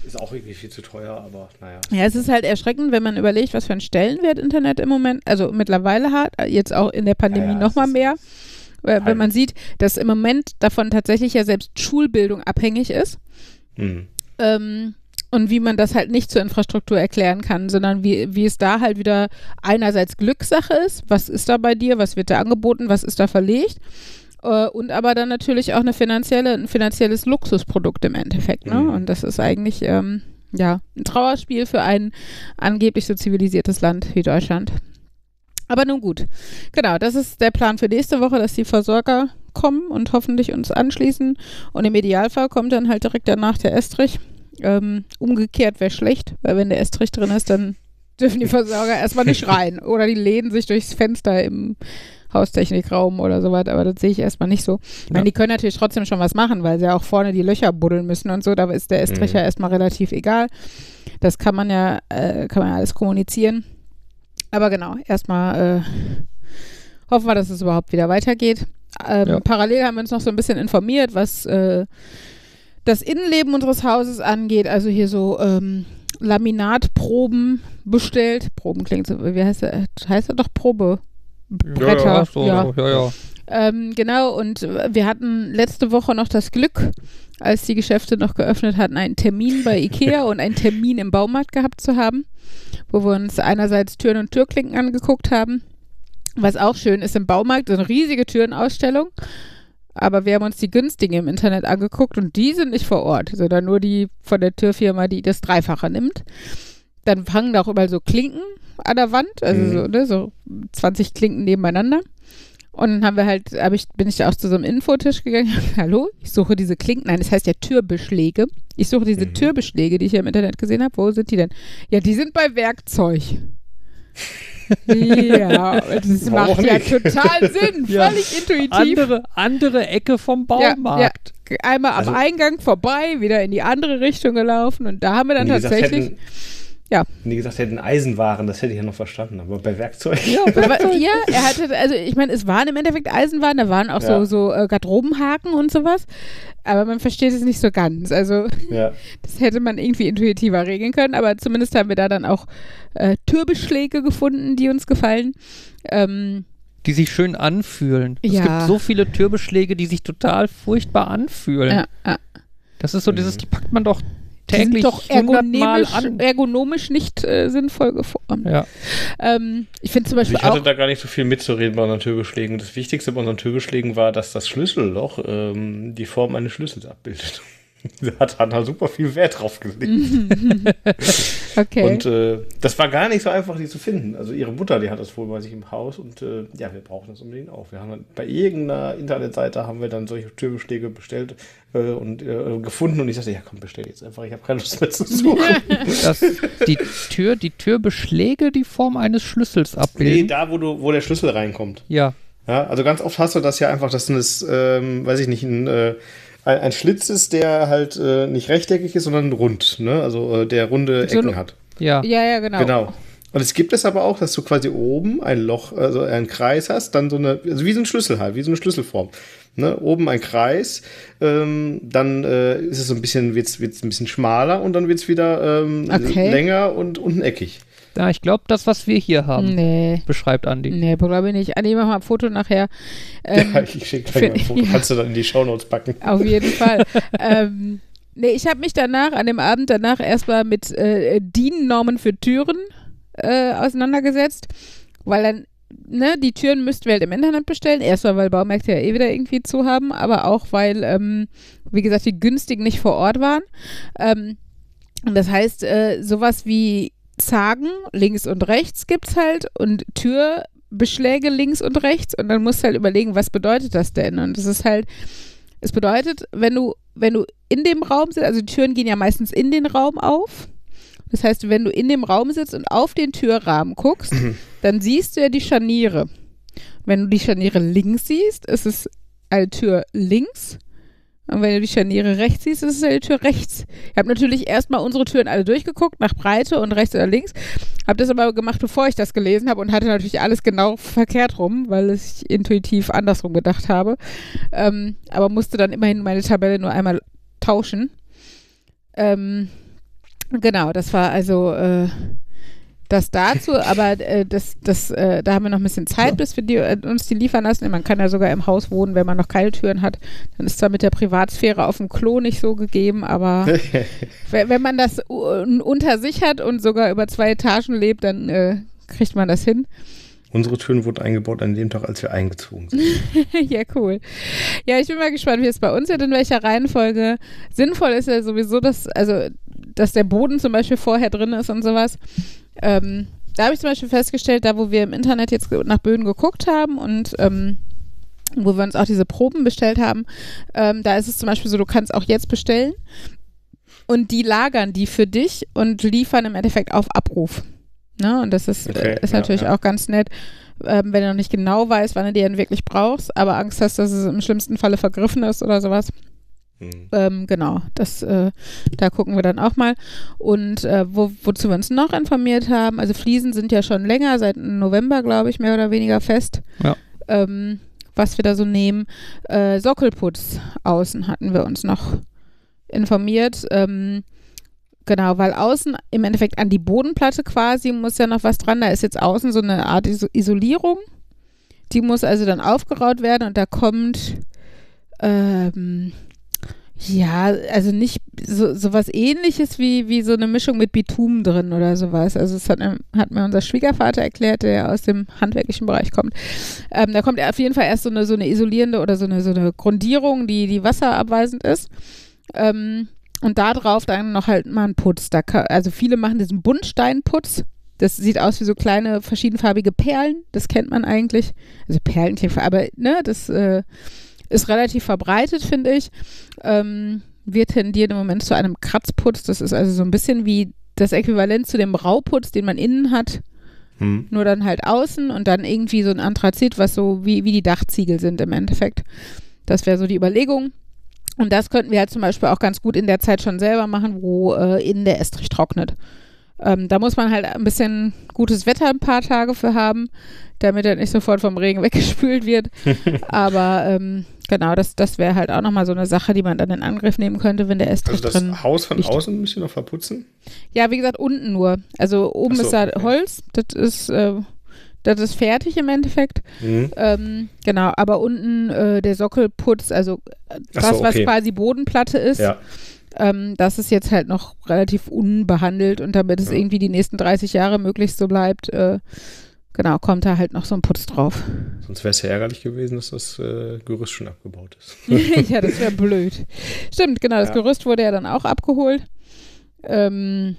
Ist auch irgendwie viel zu teuer, aber naja. Ja, es ist halt erschreckend, wenn man überlegt, was für einen Stellenwert Internet im Moment, also mittlerweile hat, jetzt auch in der Pandemie ja, ja, nochmal mehr. Wenn halt. man sieht, dass im Moment davon tatsächlich ja selbst Schulbildung abhängig ist. Mhm. Ähm, und wie man das halt nicht zur Infrastruktur erklären kann, sondern wie, wie es da halt wieder einerseits Glückssache ist, was ist da bei dir, was wird da angeboten, was ist da verlegt äh, und aber dann natürlich auch eine finanzielle, ein finanzielles Luxusprodukt im Endeffekt. Ne? Mhm. Und das ist eigentlich ähm, ja ein Trauerspiel für ein angeblich so zivilisiertes Land wie Deutschland. Aber nun gut. Genau, das ist der Plan für nächste Woche, dass die Versorger kommen und hoffentlich uns anschließen. Und im Idealfall kommt dann halt direkt danach der Estrich. Ähm, umgekehrt wäre schlecht, weil wenn der Estrich drin ist, dann dürfen die Versorger erstmal nicht rein. Oder die lehnen sich durchs Fenster im Haustechnikraum oder so weiter, aber das sehe ich erstmal nicht so. Ich meine, ja. die können natürlich trotzdem schon was machen, weil sie ja auch vorne die Löcher buddeln müssen und so, da ist der Estrich mhm. ja erstmal relativ egal. Das kann man ja, äh, kann man ja alles kommunizieren. Aber genau, erstmal äh, hoffen wir, dass es überhaupt wieder weitergeht. Ähm, ja. Parallel haben wir uns noch so ein bisschen informiert, was äh, das Innenleben unseres Hauses angeht. Also hier so ähm, Laminatproben bestellt. Proben klingt so, wie heißt er? Heißt er doch Probe? Bretter. Ja, ja, so, ja. ja, ja. Ähm, genau, und wir hatten letzte Woche noch das Glück, als die Geschäfte noch geöffnet hatten, einen Termin bei Ikea und einen Termin im Baumarkt gehabt zu haben, wo wir uns einerseits Türen und Türklinken angeguckt haben. Was auch schön ist im Baumarkt, eine riesige Türenausstellung. Aber wir haben uns die günstigen im Internet angeguckt und die sind nicht vor Ort, sondern nur die von der Türfirma, die das Dreifache nimmt. Dann fangen da auch überall so Klinken an der Wand, also mhm. so, ne, so 20 Klinken nebeneinander. Und dann haben wir halt, hab ich, bin ich da auch zu so einem Infotisch gegangen. Hallo, ich suche diese Klinken. Nein, das heißt ja Türbeschläge. Ich suche diese mhm. Türbeschläge, die ich ja im Internet gesehen habe. Wo sind die denn? Ja, die sind bei Werkzeug. ja, das Warum macht nicht? ja total Sinn. Ja. Völlig intuitiv. Andere, andere Ecke vom Baumarkt. Ja, ja. Einmal am also, Eingang vorbei, wieder in die andere Richtung gelaufen. Und da haben wir dann tatsächlich. Gesagt, ja. Wenn die gesagt hätten Eisenwaren, das hätte ich ja noch verstanden, aber bei Werkzeug. Ja, aber, ja er hatte, also ich meine, es waren im Endeffekt Eisenwaren, da waren auch ja. so, so äh, Garderobenhaken und sowas, aber man versteht es nicht so ganz. Also ja. das hätte man irgendwie intuitiver regeln können, aber zumindest haben wir da dann auch äh, Türbeschläge gefunden, die uns gefallen. Ähm, die sich schön anfühlen. Ja. Es gibt so viele Türbeschläge, die sich total furchtbar anfühlen. Ja. Das ist so dieses, die packt man doch täglich doch ergonomisch, ergonomisch nicht äh, sinnvoll geformt. Ja. Ähm, ich finde zum Beispiel Ich hatte da gar nicht so viel mitzureden bei unseren Türbeschlägen. Das Wichtigste bei unseren Türbeschlägen war, dass das Schlüsselloch ähm, die Form eines Schlüssels abbildet. da hat Hannah super viel Wert drauf gelegt. okay. Und äh, das war gar nicht so einfach, die zu finden. Also ihre Mutter, die hat das wohl bei sich im Haus und äh, ja, wir brauchen das unbedingt auch. Wir haben dann, bei irgendeiner Internetseite haben wir dann solche Türbeschläge bestellt äh, und äh, gefunden und ich sagte, ja komm, bestell jetzt einfach, ich habe keine Lust mehr zu suchen. Das, die Tür, die Türbeschläge die Form eines Schlüssels abbilden? Nee, da, wo du, wo der Schlüssel reinkommt. Ja. Ja, also ganz oft hast du das ja einfach, dass das, ähm, weiß ich nicht, ein äh, ein, ein Schlitz ist, der halt äh, nicht rechteckig ist, sondern rund, ne? Also äh, der runde so Ecken hat. Ja. Ja, ja, genau. Genau. Und es gibt es aber auch, dass du quasi oben ein Loch, also einen Kreis hast, dann so eine, also wie so ein Schlüssel halt, wie so eine Schlüsselform. Ne? Oben ein Kreis, ähm, dann äh, ist es so ein bisschen, wird's, wird's ein bisschen schmaler und dann wird es wieder ähm, okay. länger und unten eckig. Ja, ich glaube, das, was wir hier haben, nee. beschreibt Andi. Nee, glaube ich nicht. Andi, mach mal ein Foto nachher. Ähm, ja, ich schicke gleich mal ein Foto. Ja. Kannst du dann in die Shownotes packen. Auf jeden Fall. ähm, nee, ich habe mich danach, an dem Abend danach erstmal mit äh, DIN-Normen für Türen äh, auseinandergesetzt, weil dann Ne, die Türen müssten wir halt im Internet bestellen. Erstmal, weil Baumärkte ja eh wieder irgendwie zu haben, aber auch, weil, ähm, wie gesagt, die günstigen nicht vor Ort waren. Ähm, und das heißt, äh, sowas wie Zagen links und rechts gibt es halt und Türbeschläge links und rechts und dann musst du halt überlegen, was bedeutet das denn? Und das ist halt, es bedeutet, wenn du, wenn du in dem Raum sitzt, also die Türen gehen ja meistens in den Raum auf. Das heißt, wenn du in dem Raum sitzt und auf den Türrahmen guckst, mhm. dann siehst du ja die Scharniere. Wenn du die Scharniere links siehst, ist es eine Tür links und wenn du die Scharniere rechts siehst, ist es ja die Tür rechts. Ich habe natürlich erstmal unsere Türen alle durchgeguckt, nach Breite und rechts oder links. Habe das aber gemacht, bevor ich das gelesen habe und hatte natürlich alles genau verkehrt rum, weil ich intuitiv andersrum gedacht habe. Ähm, aber musste dann immerhin meine Tabelle nur einmal tauschen. Ähm, genau, das war also äh, das dazu, aber äh, das, das, äh, da haben wir noch ein bisschen Zeit, bis wir die, äh, uns die liefern lassen. Man kann ja sogar im Haus wohnen, wenn man noch Keiltüren hat. Dann ist zwar mit der Privatsphäre auf dem Klo nicht so gegeben, aber wenn man das unter sich hat und sogar über zwei Etagen lebt, dann äh, kriegt man das hin. Unsere Türen wurden eingebaut an dem Tag, als wir eingezogen sind. ja, cool. Ja, ich bin mal gespannt, wie es bei uns wird, in welcher Reihenfolge. Sinnvoll ist ja sowieso, dass, also, dass der Boden zum Beispiel vorher drin ist und sowas. Ähm, da habe ich zum Beispiel festgestellt, da wo wir im Internet jetzt nach Böden geguckt haben und ähm, wo wir uns auch diese Proben bestellt haben, ähm, da ist es zum Beispiel so, du kannst auch jetzt bestellen. und die lagern die für dich und liefern im Endeffekt auf Abruf. Ne? Und das ist, okay, ist natürlich ja. auch ganz nett, ähm, wenn du noch nicht genau weißt, wann du die dann wirklich brauchst, aber Angst hast, dass es im schlimmsten Falle vergriffen ist oder sowas. Mhm. Ähm, genau, das, äh, da gucken wir dann auch mal. Und äh, wo, wozu wir uns noch informiert haben, also Fliesen sind ja schon länger, seit November, glaube ich, mehr oder weniger fest. Ja. Ähm, was wir da so nehmen. Äh, Sockelputz außen hatten wir uns noch informiert. Ähm, genau, weil außen im Endeffekt an die Bodenplatte quasi muss ja noch was dran. Da ist jetzt außen so eine Art Is Isolierung. Die muss also dann aufgeraut werden und da kommt ähm, ja, also nicht so, so was ähnliches wie, wie so eine Mischung mit Bitumen drin oder sowas. Also das hat, hat mir unser Schwiegervater erklärt, der aus dem handwerklichen Bereich kommt. Ähm, da kommt auf jeden Fall erst so eine, so eine isolierende oder so eine, so eine Grundierung, die, die wasserabweisend ist. Ähm, und da drauf dann noch halt mal ein Putz. Da kann, also viele machen diesen Buntsteinputz. Das sieht aus wie so kleine verschiedenfarbige Perlen. Das kennt man eigentlich. Also Perlen, aber ne, das äh, ist relativ verbreitet, finde ich. Ähm, wir tendieren im Moment zu einem Kratzputz. Das ist also so ein bisschen wie das Äquivalent zu dem Rauputz, den man innen hat. Hm. Nur dann halt außen und dann irgendwie so ein Anthrazit, was so wie, wie die Dachziegel sind im Endeffekt. Das wäre so die Überlegung. Und das könnten wir halt zum Beispiel auch ganz gut in der Zeit schon selber machen, wo äh, innen der Estrich trocknet. Ähm, da muss man halt ein bisschen gutes Wetter ein paar Tage für haben, damit er nicht sofort vom Regen weggespült wird. Aber ähm, genau, das, das wäre halt auch nochmal so eine Sache, die man dann in Angriff nehmen könnte, wenn der Estrich also drin das Haus von außen müssen wir noch verputzen? Ja, wie gesagt, unten nur. Also oben so, ist da okay. Holz, das ist, äh, das ist fertig im Endeffekt. Mhm. Ähm, genau, aber unten äh, der Sockelputz, also das, so, okay. was quasi Bodenplatte ist. Ja. Ähm, das ist jetzt halt noch relativ unbehandelt und damit es ja. irgendwie die nächsten 30 Jahre möglichst so bleibt, äh, Genau, kommt da halt noch so ein Putz drauf. Sonst wäre es ja ärgerlich gewesen, dass das äh, Gerüst schon abgebaut ist. ja, das wäre blöd. Stimmt, genau, das ja. Gerüst wurde ja dann auch abgeholt. Ähm,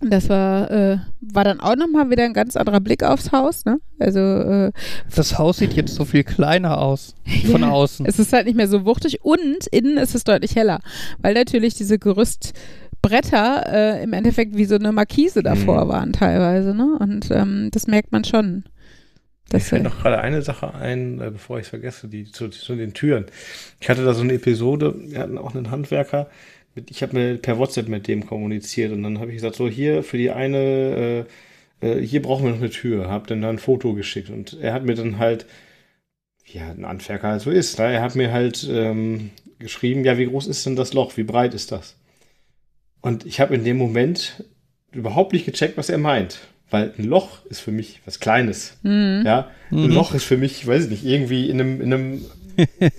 das war, äh, war dann auch nochmal wieder ein ganz anderer Blick aufs Haus, ne? Also äh, Das Haus sieht jetzt so viel kleiner aus von ja, außen. Es ist halt nicht mehr so wuchtig und innen ist es deutlich heller, weil natürlich diese Gerüst Bretter äh, im Endeffekt wie so eine Markise davor mhm. waren teilweise, ne? Und ähm, das merkt man schon. Mir fällt noch gerade eine Sache ein, äh, bevor ich es vergesse, die zu, zu, den Türen. Ich hatte da so eine Episode, wir hatten auch einen Handwerker, mit, ich habe per WhatsApp mit dem kommuniziert und dann habe ich gesagt, so hier für die eine, äh, äh, hier brauchen wir noch eine Tür, habe dann da ein Foto geschickt und er hat mir dann halt, ja, ein Handwerker halt so ist, ne? er hat mir halt ähm, geschrieben, ja, wie groß ist denn das Loch, wie breit ist das? Und ich habe in dem Moment überhaupt nicht gecheckt, was er meint. Weil ein Loch ist für mich was Kleines. Mhm. Ja, ein mhm. Loch ist für mich, weiß ich nicht, irgendwie in einem, in einem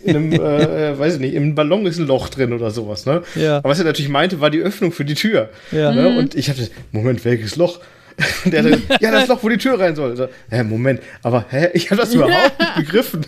in einem, äh, äh, weiß ich nicht, im Ballon ist ein Loch drin oder sowas, ne? Ja. Aber was er natürlich meinte, war die Öffnung für die Tür. Ja. Ne? Mhm. Und ich hatte, Moment, welches Loch? Und der hatte, ja, das Loch, wo die Tür rein soll. So, hä, Moment, aber hä, ich habe das überhaupt nicht begriffen.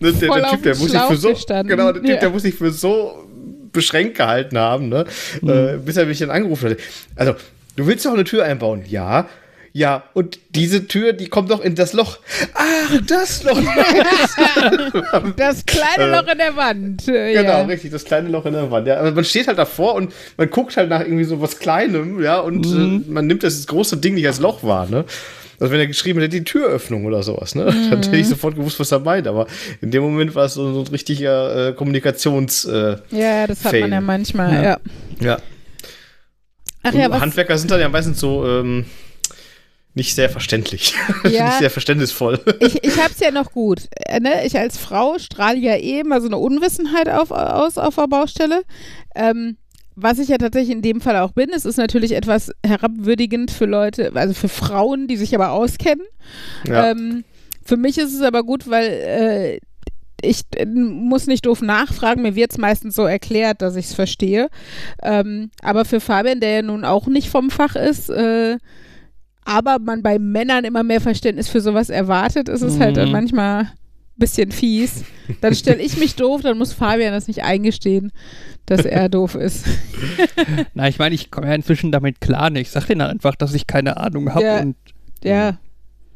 der, der, der Typ, der muss sich für so, gestanden. genau, der Typ, ja. der muss sich für so beschränkt gehalten haben, ne? Mhm. Äh, bis er mich dann angerufen hat. Also, du willst doch eine Tür einbauen? Ja. Ja, und diese Tür, die kommt doch in das Loch. Ach, das Loch. das kleine Loch in der Wand. Genau, ja. richtig, das kleine Loch in der Wand. Ja, aber man steht halt davor und man guckt halt nach irgendwie so was Kleinem, ja, und mhm. äh, man nimmt das große Ding nicht als Loch wahr, ne? Also wenn er geschrieben hätte, die Türöffnung oder sowas, ne? Mhm. Dann hätte ich sofort gewusst, was er meint. Aber in dem Moment war es so, ein richtiger äh, Kommunikations. Äh, ja, das hat Fame. man ja manchmal, ja. Ja. ja. Ach ja, was? Handwerker sind dann ja meistens so ähm, nicht sehr verständlich, ja, nicht sehr verständnisvoll. Ich, ich hab's ja noch gut. Äh, ne? Ich als Frau strahle ja eh immer so eine Unwissenheit auf, aus auf der Baustelle. Ähm, was ich ja tatsächlich in dem Fall auch bin, es ist natürlich etwas herabwürdigend für Leute, also für Frauen, die sich aber auskennen. Ja. Ähm, für mich ist es aber gut, weil äh, ich äh, muss nicht doof nachfragen, mir wird es meistens so erklärt, dass ich es verstehe. Ähm, aber für Fabian, der ja nun auch nicht vom Fach ist, äh, aber man bei Männern immer mehr Verständnis für sowas erwartet, ist es halt mhm. halt manchmal bisschen fies. Dann stelle ich mich doof, dann muss Fabian das nicht eingestehen dass er doof ist. Na, ich meine, ich komme ja inzwischen damit klar. Ne? Ich sage denen einfach, dass ich keine Ahnung habe. Ja. Und, ja.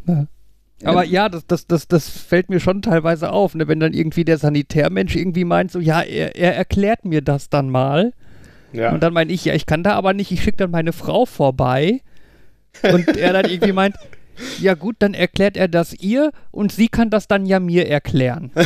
ja. Aber ja, das, das, das, das fällt mir schon teilweise auf, ne? wenn dann irgendwie der Sanitärmensch irgendwie meint, so, ja, er, er erklärt mir das dann mal. Ja. Und dann meine ich, ja, ich kann da aber nicht, ich schicke dann meine Frau vorbei. Und er dann irgendwie meint, ja gut, dann erklärt er das ihr und sie kann das dann ja mir erklären.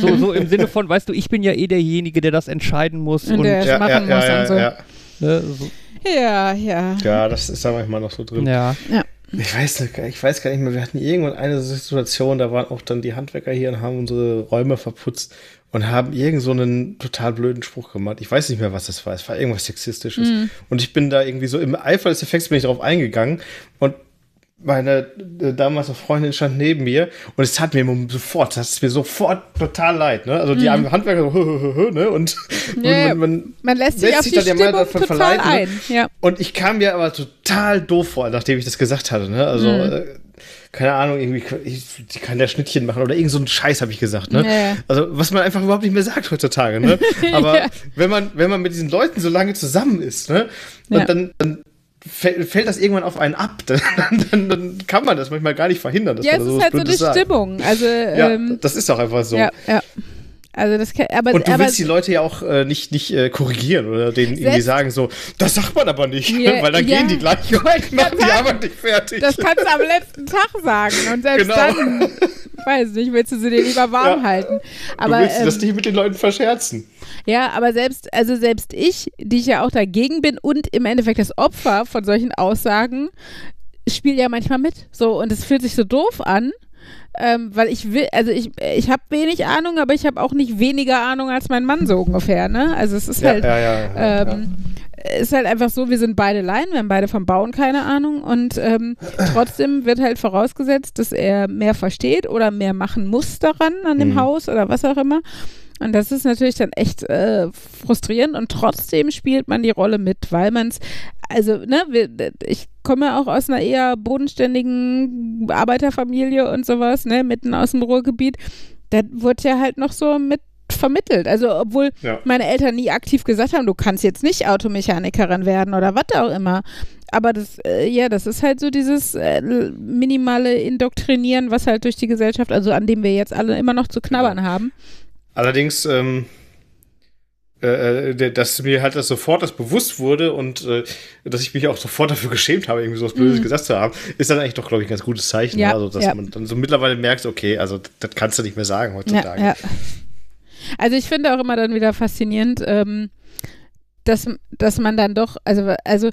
So, so im Sinne von, weißt du, ich bin ja eh derjenige, der das entscheiden muss und, und der es ja, machen ja, muss ja, und so. Ja. Ne, so. ja, ja. Ja, das ist da manchmal noch so drin. Ja. ja. Ich weiß, ich weiß gar nicht mehr, wir hatten irgendwann eine Situation, da waren auch dann die Handwerker hier und haben unsere Räume verputzt und haben irgend so einen total blöden Spruch gemacht. Ich weiß nicht mehr, was das war. Es war irgendwas Sexistisches. Mhm. Und ich bin da irgendwie so im Eifer des Effekts bin ich drauf eingegangen und meine äh, damalige Freundin stand neben mir und es tat mir sofort, das ist mir sofort total leid, ne? Also die mhm. Handwerker so, ne? Und, ja, man, man, man, lässt sich auf sich die Stimmung davon total verleiten, ein. Ne? Ja. Und ich kam mir aber total doof vor, nachdem ich das gesagt hatte, ne? Also äh, keine Ahnung, irgendwie, ich, die kann der Schnittchen machen oder irgend so einen Scheiß, habe ich gesagt, ne? Ja. Also, was man einfach überhaupt nicht mehr sagt heutzutage, ne? Aber ja. wenn man, wenn man mit diesen Leuten so lange zusammen ist, ne? Und ja. dann, dann fällt, das irgendwann auf einen ab. Dann, dann, dann, kann man das manchmal gar nicht verhindern. ja, es ist halt so eine sagt. Stimmung. Also, ja, ähm, das ist doch einfach so. Ja, ja. Also das kann, aber, und du aber, willst die Leute ja auch äh, nicht, nicht äh, korrigieren oder denen irgendwie sagen so, das sagt man aber nicht, yeah, weil dann ja, gehen die gleich und machen die Arbeit nicht fertig. Das kannst du am letzten Tag sagen und selbst genau. dann, weiß nicht, willst du sie dir lieber warm ja. halten. Aber, du willst ähm, das nicht mit den Leuten verscherzen. Ja, aber selbst, also selbst ich, die ich ja auch dagegen bin und im Endeffekt das Opfer von solchen Aussagen, spiele ja manchmal mit. So, und es fühlt sich so doof an ähm, weil ich will, also ich, ich habe wenig Ahnung, aber ich habe auch nicht weniger Ahnung als mein Mann so ungefähr, ne? Also es ist ja, halt, ja, ja, ähm, ist halt einfach so, wir sind beide Laien, wir haben beide vom Bauen keine Ahnung und ähm, trotzdem wird halt vorausgesetzt, dass er mehr versteht oder mehr machen muss daran, an dem mhm. Haus oder was auch immer. Und das ist natürlich dann echt äh, frustrierend und trotzdem spielt man die Rolle mit, weil man es, also, ne, wir, ich komme auch aus einer eher bodenständigen Arbeiterfamilie und sowas, ne, mitten aus dem Ruhrgebiet. Da wurde ja halt noch so mit vermittelt. Also, obwohl ja. meine Eltern nie aktiv gesagt haben, du kannst jetzt nicht Automechanikerin werden oder was auch immer. Aber das, äh, ja, das ist halt so dieses äh, minimale Indoktrinieren, was halt durch die Gesellschaft, also an dem wir jetzt alle immer noch zu knabbern haben. Allerdings, ähm, äh, dass mir halt das sofort das bewusst wurde und äh, dass ich mich auch sofort dafür geschämt habe, irgendwie so was Böses mm. gesagt zu haben, ist dann eigentlich doch, glaube ich, ein ganz gutes Zeichen. Ja, also, dass ja. man dann so mittlerweile merkt, okay, also das kannst du nicht mehr sagen heutzutage. Ja, also ich finde auch immer dann wieder faszinierend, ähm, dass, dass man dann doch, also, also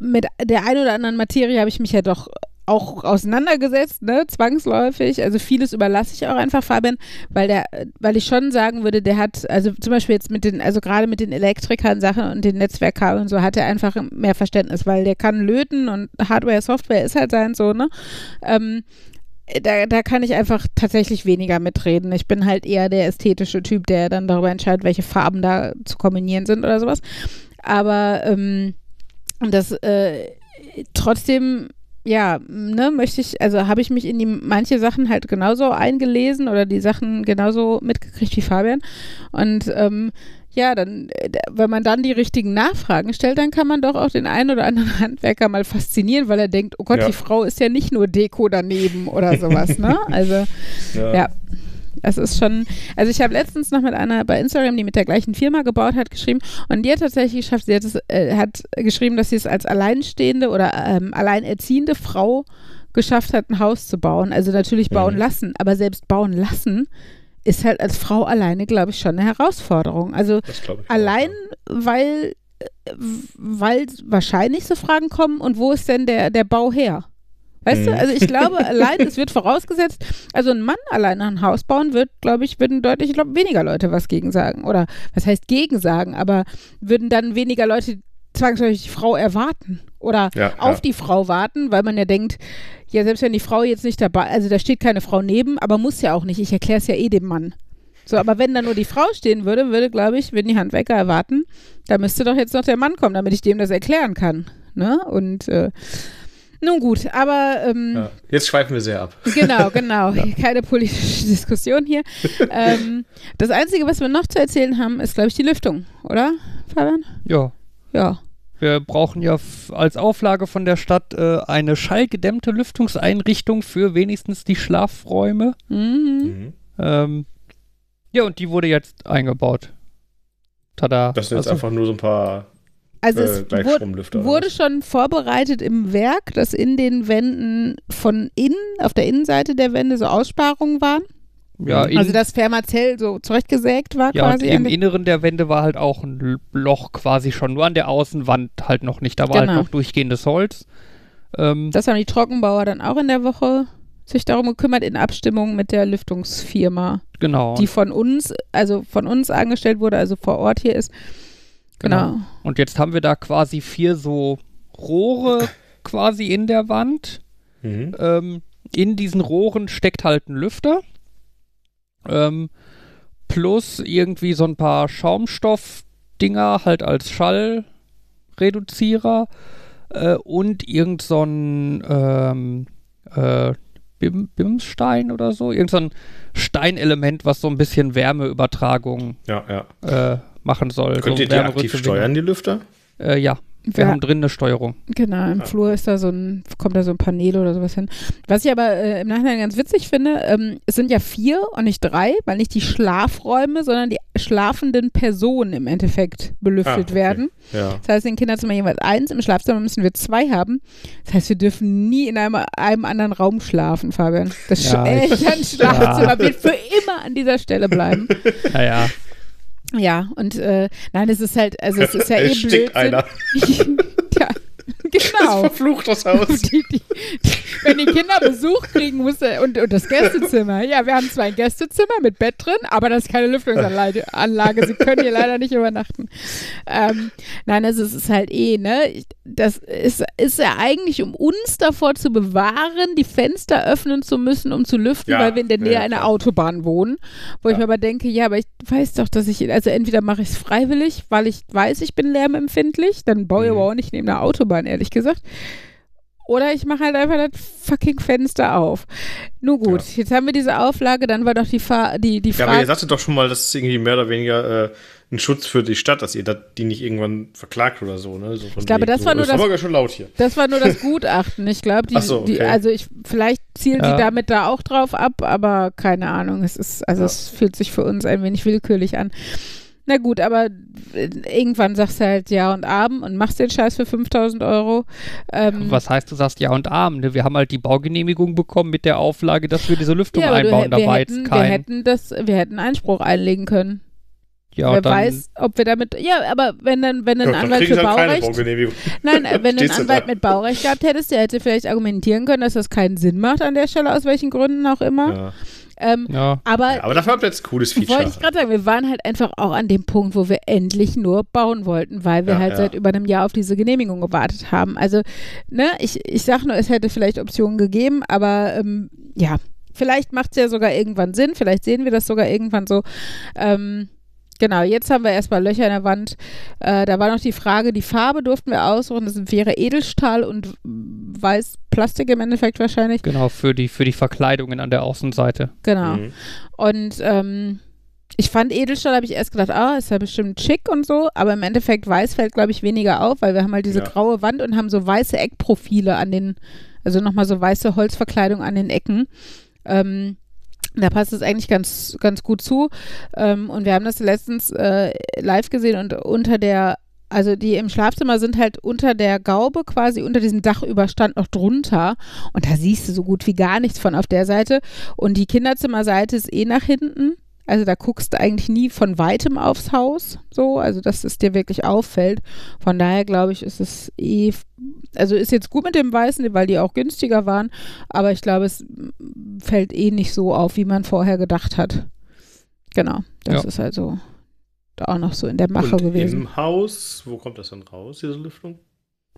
mit der einen oder anderen Materie habe ich mich ja doch auch auseinandergesetzt, ne, zwangsläufig. Also vieles überlasse ich auch einfach Fabian, weil der, weil ich schon sagen würde, der hat, also zum Beispiel jetzt mit den, also gerade mit den Elektrikern Sachen und den Netzwerkkabeln und so, hat er einfach mehr Verständnis, weil der kann löten und Hardware, Software ist halt sein so, ne. Ähm, da, da kann ich einfach tatsächlich weniger mitreden. Ich bin halt eher der ästhetische Typ, der dann darüber entscheidet, welche Farben da zu kombinieren sind oder sowas. Aber ähm, das äh, trotzdem ja, ne, möchte ich, also habe ich mich in die manche Sachen halt genauso eingelesen oder die Sachen genauso mitgekriegt wie Fabian. Und ähm, ja, dann, äh, wenn man dann die richtigen Nachfragen stellt, dann kann man doch auch den einen oder anderen Handwerker mal faszinieren, weil er denkt, oh Gott, ja. die Frau ist ja nicht nur Deko daneben oder sowas, ne? Also, ja. ja. Das ist schon, also ich habe letztens noch mit einer bei Instagram, die mit der gleichen Firma gebaut hat, geschrieben und die hat tatsächlich geschafft, sie hat, es, äh, hat geschrieben, dass sie es als alleinstehende oder ähm, alleinerziehende Frau geschafft hat, ein Haus zu bauen. Also natürlich bauen mhm. lassen, aber selbst bauen lassen ist halt als Frau alleine, glaube ich, schon eine Herausforderung. Also allein, auch, ja. weil, äh, weil wahrscheinlich so Fragen kommen und wo ist denn der, der Bau her? Weißt mhm. du, also ich glaube, allein, es wird vorausgesetzt, also ein Mann alleine ein Haus bauen wird, glaube ich, würden deutlich, ich glaube, weniger Leute was gegen sagen. Oder was heißt gegen sagen, aber würden dann weniger Leute zwangsläufig die Frau erwarten oder ja, auf ja. die Frau warten, weil man ja denkt, ja, selbst wenn die Frau jetzt nicht dabei, also da steht keine Frau neben, aber muss ja auch nicht, ich erkläre es ja eh dem Mann. So, aber wenn da nur die Frau stehen würde, würde, glaube ich, würden die Handwerker erwarten, da müsste doch jetzt noch der Mann kommen, damit ich dem das erklären kann. Ne? Und äh, nun gut, aber. Ähm, ja, jetzt schweifen wir sehr ab. Genau, genau. ja. Keine politische Diskussion hier. ähm, das Einzige, was wir noch zu erzählen haben, ist, glaube ich, die Lüftung, oder, Fabian? Ja. Ja. Wir brauchen ja als Auflage von der Stadt äh, eine schallgedämmte Lüftungseinrichtung für wenigstens die Schlafräume. Mhm. mhm. Ähm, ja, und die wurde jetzt eingebaut. Tada. Das sind jetzt also, einfach nur so ein paar Also es äh, wurde, wurde schon vorbereitet im Werk, dass in den Wänden von innen, auf der Innenseite der Wände so Aussparungen waren. Ja, mhm. also dass Fermazell so zurechtgesägt war ja, quasi. Und im Inneren der Wände war halt auch ein Loch quasi schon, nur an der Außenwand halt noch nicht. Da war halt genau. halt noch durchgehendes Holz. Ähm, das haben die Trockenbauer dann auch in der Woche sich darum gekümmert in Abstimmung mit der Lüftungsfirma. Genau. Die von uns, also von uns angestellt wurde, also vor Ort hier ist. Genau. genau. Und jetzt haben wir da quasi vier so Rohre quasi in der Wand. Mhm. Ähm, in diesen Rohren steckt halt ein Lüfter. Ähm, plus irgendwie so ein paar Schaumstoffdinger halt als Schallreduzierer äh, und irgend so ein ähm, äh, Bim Bimsstein oder so, irgend so ein Steinelement, was so ein bisschen Wärmeübertragung ja, ja. Äh, machen soll. Könnt so ihr die aktiv steuern, die Lüfter? Äh, ja. Wir ja. haben drin eine Steuerung. Genau, im ah. Flur ist da so ein, kommt da so ein Panel oder sowas hin. Was ich aber äh, im Nachhinein ganz witzig finde, ähm, es sind ja vier und nicht drei, weil nicht die Schlafräume, sondern die schlafenden Personen im Endeffekt belüftet ah, okay. werden. Ja. Das heißt, in Kinderzimmer jeweils eins, im Schlafzimmer müssen wir zwei haben. Das heißt, wir dürfen nie in einem, einem anderen Raum schlafen, Fabian. Das ja, Schlafzimmer ja. wird für immer an dieser Stelle bleiben. Naja. Ja, und äh, nein, es ist halt, also es ist ja eh blöd. genau. Das verflucht das Haus. Die, die, die, wenn die Kinder Besuch kriegen muss und, und das Gästezimmer. Ja, wir haben zwar ein Gästezimmer mit Bett drin, aber das ist keine Lüftungsanlage. Sie können hier leider nicht übernachten. Ähm, nein, also es ist halt eh, ne? Das ist, ist ja eigentlich, um uns davor zu bewahren, die Fenster öffnen zu müssen, um zu lüften, ja, weil wir in der Nähe ja, einer Autobahn wohnen. Wo ja. ich mir aber denke, ja, aber ich weiß doch, dass ich, also entweder mache ich es freiwillig, weil ich weiß, ich bin lärmempfindlich, dann baue ich mhm. aber auch nicht neben einer Autobahn, ehrlich gesagt. Oder ich mache halt einfach das fucking Fenster auf. Nur gut, ja. jetzt haben wir diese Auflage, dann war doch die, Fa die, die Frage. Ja, aber ihr sagtet doch schon mal, das ist irgendwie mehr oder weniger äh, ein Schutz für die Stadt, dass ihr die nicht irgendwann verklagt oder so. Ne? so ich glaube, das war, nur das, das, schon laut hier. das war nur das Gutachten. Ich glaube, die, so, okay. die, also ich, vielleicht zielen ja. die damit da auch drauf ab, aber keine Ahnung. Es ist, also ja. es fühlt sich für uns ein wenig willkürlich an. Na gut, aber äh, irgendwann sagst du halt Ja und Abend und machst den Scheiß für 5000 Euro. Ähm, Was heißt, du sagst Ja und Abend? Ne? Wir haben halt die Baugenehmigung bekommen mit der Auflage, dass wir diese Lüftung ja, einbauen. Da war jetzt kein. Wir hätten, das, wir hätten Einspruch einlegen können. Ja, Wer weiß, ob wir damit. Ja, aber wenn dann, wenn ein ja, Anwalt für halt Baurecht. Nein, wenn ein Anwalt mit Baurecht gehabt hättest, der hätte vielleicht argumentieren können, dass das keinen Sinn macht an der Stelle, aus welchen Gründen auch immer. Ja. Ähm, ja. aber, ja, aber dafür habt ihr jetzt ein cooles Feature. Wollte ich gerade sagen, wir waren halt einfach auch an dem Punkt, wo wir endlich nur bauen wollten, weil wir ja, halt seit über einem Jahr auf diese Genehmigung gewartet haben. Also, ne, ich, ich sag nur, es hätte vielleicht Optionen gegeben, aber ähm, ja, vielleicht macht es ja sogar irgendwann Sinn, vielleicht sehen wir das sogar irgendwann so. Ähm, Genau, jetzt haben wir erstmal Löcher in der Wand. Äh, da war noch die Frage, die Farbe durften wir aussuchen. Das wäre Edelstahl und weiß Plastik im Endeffekt wahrscheinlich. Genau, für die, für die Verkleidungen an der Außenseite. Genau. Mhm. Und ähm, ich fand Edelstahl, habe ich erst gedacht, ah, ist ja bestimmt schick und so, aber im Endeffekt weiß fällt, glaube ich, weniger auf, weil wir haben halt diese ja. graue Wand und haben so weiße Eckprofile an den, also nochmal so weiße Holzverkleidung an den Ecken. Ähm, da passt es eigentlich ganz, ganz gut zu. Ähm, und wir haben das letztens äh, live gesehen und unter der, also die im Schlafzimmer sind halt unter der Gaube quasi, unter diesem Dachüberstand noch drunter. Und da siehst du so gut wie gar nichts von auf der Seite. Und die Kinderzimmerseite ist eh nach hinten. Also da guckst du eigentlich nie von weitem aufs Haus, so, also dass es dir wirklich auffällt. Von daher glaube ich, ist es eh, also ist jetzt gut mit dem Weißen, weil die auch günstiger waren, aber ich glaube, es fällt eh nicht so auf, wie man vorher gedacht hat. Genau, das ja. ist also da auch noch so in der Mache Und gewesen. Im Haus, wo kommt das dann raus, diese Lüftung?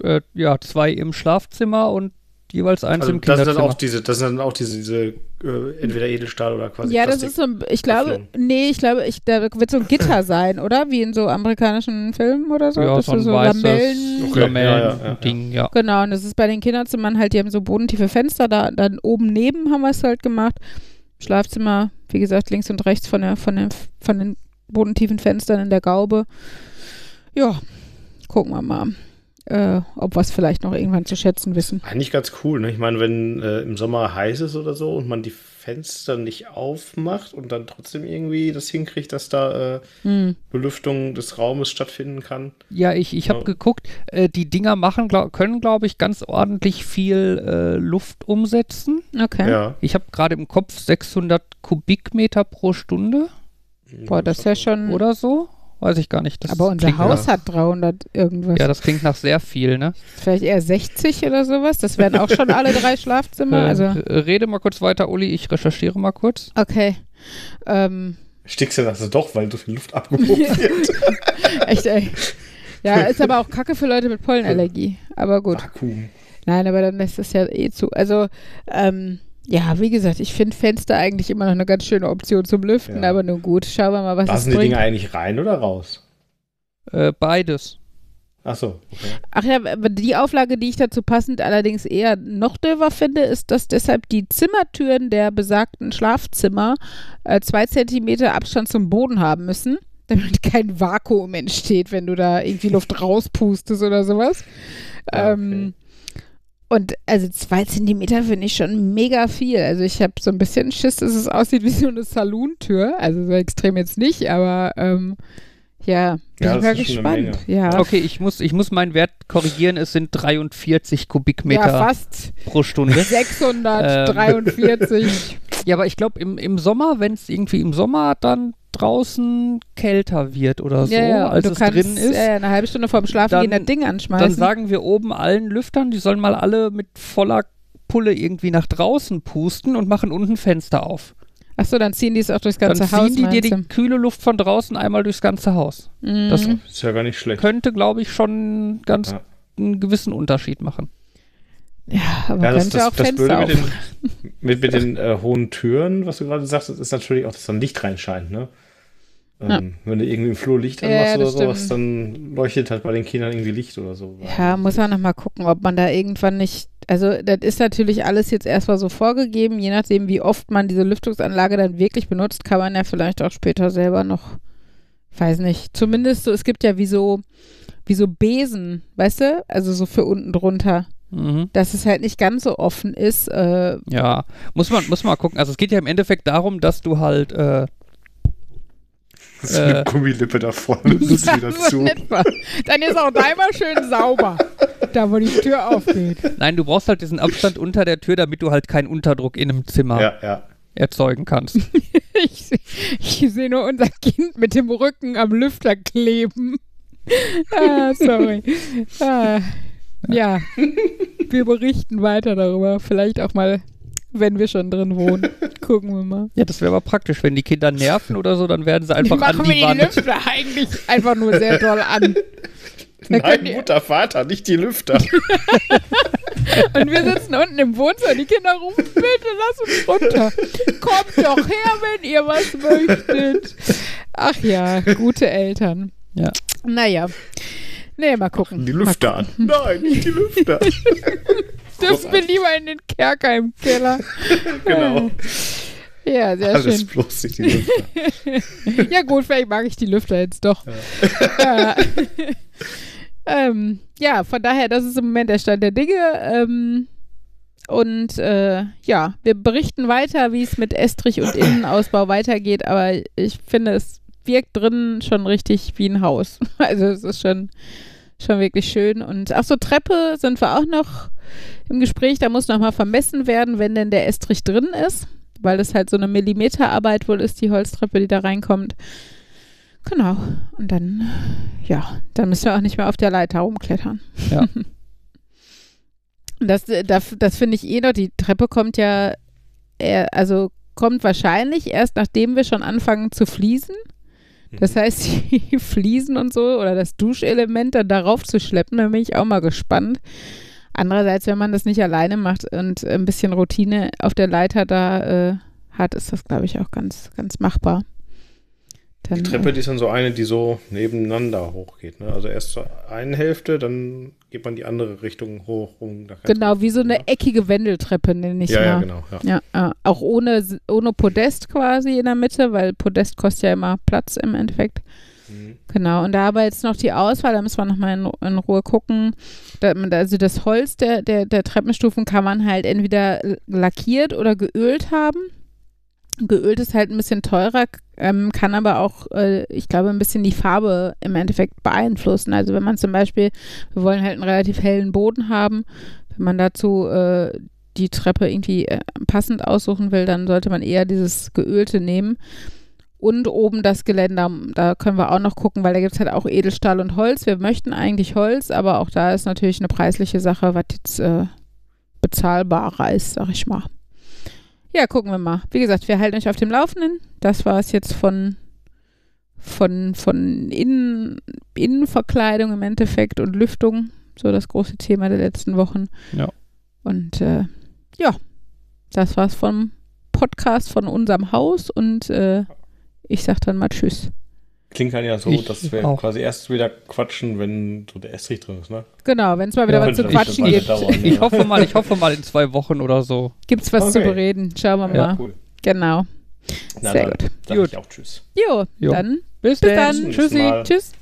Äh, ja, zwei im Schlafzimmer und jeweils eins also im Kinderzimmer. Das sind dann auch diese, das sind dann auch diese, diese äh, entweder Edelstahl oder quasi Ja, das ist so, ich glaube, Öffnung. nee, ich glaube, ich, da wird so ein Gitter sein, oder? Wie in so amerikanischen Filmen oder so. Ja, das so ein so weißes Lamellen. Okay. Lamellen ja, ja, ja, Ding, ja. Genau, und das ist bei den Kinderzimmern halt, die haben so bodentiefe Fenster, da dann oben neben haben wir es halt gemacht. Schlafzimmer, wie gesagt, links und rechts von, der, von, der, von den bodentiefen Fenstern in der Gaube. Ja, gucken wir mal. Äh, ob wir es vielleicht noch irgendwann zu schätzen wissen. Eigentlich ganz cool, ne? Ich meine, wenn äh, im Sommer heiß ist oder so und man die Fenster nicht aufmacht und dann trotzdem irgendwie das hinkriegt, dass da äh, hm. Belüftung des Raumes stattfinden kann. Ja, ich, ich habe ja. geguckt, äh, die Dinger machen, glaub, können, glaube ich, ganz ordentlich viel äh, Luft umsetzen. Okay. Ja. Ich habe gerade im Kopf 600 Kubikmeter pro Stunde. Boah, das ist ja schon. Oder so? Weiß ich gar nicht. Das Aber unser Haus nach, hat 300 irgendwas. Ja, das klingt nach sehr viel, ne? Vielleicht eher 60 oder sowas. Das wären auch schon alle drei Schlafzimmer. Äh, also. Rede mal kurz weiter, Uli. Ich recherchiere mal kurz. Okay. Ähm. Stickst du das doch, weil so viel Luft abgehoben wird? Echt, ey. Ja, ist aber auch kacke für Leute mit Pollenallergie. Aber gut. Vakuum. Nein, aber dann lässt es ja eh zu. Also, ähm, ja, wie gesagt, ich finde Fenster eigentlich immer noch eine ganz schöne Option zum Lüften, ja. aber nun gut, schauen wir mal, was Lassen es bringt. die Dinge eigentlich rein oder raus? Äh, beides. Ach so. Okay. Ach ja, die Auflage, die ich dazu passend allerdings eher noch döver finde, ist, dass deshalb die Zimmertüren der besagten Schlafzimmer äh, zwei Zentimeter Abstand zum Boden haben müssen, damit kein Vakuum entsteht, wenn du da irgendwie Luft rauspustest oder sowas. Ja, okay. ähm, und also zwei Zentimeter finde ich schon mega viel. Also ich habe so ein bisschen Schiss, dass es aussieht wie so eine Salontür. Also so extrem jetzt nicht, aber ähm, ja, bin ja, ich mal gespannt. Ja. Okay, ich muss, ich muss meinen Wert korrigieren. Es sind 43 Kubikmeter ja, fast pro Stunde. 643. ja, aber ich glaube im, im Sommer, wenn es irgendwie im Sommer dann draußen kälter wird oder so, ja, ja, als es kannst, drin ist. Ja, eine halbe Stunde vorm Schlafen gehen das Ding anschmeißen. Dann sagen wir oben allen Lüftern, die sollen mal alle mit voller Pulle irgendwie nach draußen pusten und machen unten Fenster auf. Achso, dann ziehen die es auch durchs ganze dann Haus. Dann ziehen die dir die kühle Luft von draußen einmal durchs ganze Haus. Mhm. Das ist ja gar nicht schlecht. Könnte, glaube ich, schon ganz ja. einen gewissen Unterschied machen. Ja, aber ja, das, das, auch das Blöde mit den, mit, mit den äh, hohen Türen, was du gerade sagst, ist natürlich auch, dass dann Licht reinscheint, ne? Ähm, ja. Wenn du irgendwie im Flur Licht anmachst ja, oder sowas, dann leuchtet halt bei den Kindern irgendwie Licht oder so. Ja, muss man nochmal gucken, ob man da irgendwann nicht. Also, das ist natürlich alles jetzt erstmal so vorgegeben. Je nachdem, wie oft man diese Lüftungsanlage dann wirklich benutzt, kann man ja vielleicht auch später selber noch, weiß nicht, zumindest so, es gibt ja wie so, wie so Besen, weißt du? Also so für unten drunter. Mhm. Dass es halt nicht ganz so offen ist. Äh, ja, muss man, muss man mal gucken. Also es geht ja im Endeffekt darum, dass du halt äh, das ist äh, eine Gummilippe da vorne. Das ist wieder zu. Dann ist auch da immer schön sauber. Da, wo die Tür aufgeht. Nein, du brauchst halt diesen Abstand unter der Tür, damit du halt keinen Unterdruck in einem Zimmer ja, ja. erzeugen kannst. ich, ich sehe nur unser Kind mit dem Rücken am Lüfter kleben. Ah, sorry. Ah, ja, wir berichten weiter darüber. Vielleicht auch mal wenn wir schon drin wohnen. Gucken wir mal. Ja, das wäre aber praktisch. Wenn die Kinder nerven oder so, dann werden sie einfach die machen an die wir die Lüfter eigentlich einfach nur sehr doll an. Nein, Mutter, Vater, nicht die Lüfter. Und wir sitzen unten im Wohnzimmer, die Kinder rufen, bitte lass uns runter. Kommt doch her, wenn ihr was möchtet. Ach ja, gute Eltern. Ja. Naja. Nee, mal gucken. Die Lüfter an. Nein, nicht die Lüfter. Dürfen wir lieber in den Kerker im Keller. genau. Ja, sehr Alles schön. bloß nicht die Lüfter. ja, gut, vielleicht mag ich die Lüfter jetzt doch. Ja. ähm, ja, von daher, das ist im Moment der Stand der Dinge. Ähm, und äh, ja, wir berichten weiter, wie es mit Estrich und Innenausbau weitergeht, aber ich finde, es wirkt drinnen schon richtig wie ein Haus. Also es ist schon, schon wirklich schön. Und ach so, Treppe sind wir auch noch im Gespräch. Da muss nochmal vermessen werden, wenn denn der Estrich drin ist, weil das halt so eine Millimeterarbeit wohl ist, die Holztreppe, die da reinkommt. Genau. Und dann, ja, dann müssen wir auch nicht mehr auf der Leiter rumklettern. Ja. das, das, das finde ich eh noch. Die Treppe kommt ja, eher, also kommt wahrscheinlich erst nachdem wir schon anfangen zu fließen. Das heißt, die Fliesen und so oder das Duschelement dann darauf zu schleppen, da bin ich auch mal gespannt. Andererseits, wenn man das nicht alleine macht und ein bisschen Routine auf der Leiter da äh, hat, ist das, glaube ich, auch ganz, ganz machbar. Dann, die Treppe, die ist dann so eine, die so nebeneinander hochgeht. Ne? Also erst zur einen Hälfte, dann geht man die andere Richtung hoch. Um, genau, wie so eine eckige Wendeltreppe, nenne ich ja, mal. Ja, genau. Ja. ja äh, auch ohne, ohne Podest quasi in der Mitte, weil Podest kostet ja immer Platz im Endeffekt. Mhm. Genau, und da aber jetzt noch die Auswahl, da müssen wir nochmal in, in Ruhe gucken. Da, also das Holz der, der, der Treppenstufen kann man halt entweder lackiert oder geölt haben. Geölt ist halt ein bisschen teurer, ähm, kann aber auch, äh, ich glaube, ein bisschen die Farbe im Endeffekt beeinflussen. Also wenn man zum Beispiel, wir wollen halt einen relativ hellen Boden haben, wenn man dazu äh, die Treppe irgendwie äh, passend aussuchen will, dann sollte man eher dieses Geölte nehmen. Und oben das Geländer, da können wir auch noch gucken, weil da gibt es halt auch Edelstahl und Holz. Wir möchten eigentlich Holz, aber auch da ist natürlich eine preisliche Sache, was jetzt äh, bezahlbarer ist, sag ich mal. Ja, gucken wir mal. Wie gesagt, wir halten euch auf dem Laufenden. Das war es jetzt von, von, von Innen, Innenverkleidung im Endeffekt und Lüftung. So das große Thema der letzten Wochen. Ja. Und äh, ja, das war's vom Podcast von unserem Haus und äh, ich sag dann mal Tschüss. Klingt halt ja so, ich dass wir auch. quasi erst wieder quatschen, wenn so der Estrich drin ist, ne? Genau, wenn es mal wieder ja, was zu quatschen gibt. Dauern, ich, ja. hoffe mal, ich hoffe mal in zwei Wochen oder so. Gibt's was okay. zu bereden. Schauen wir mal. Ja, cool. Genau. Na, Sehr dann, gut. Dann gut. auch Tschüss. Jo, jo. dann bis, bis dann. Tschüssi. Tschüss.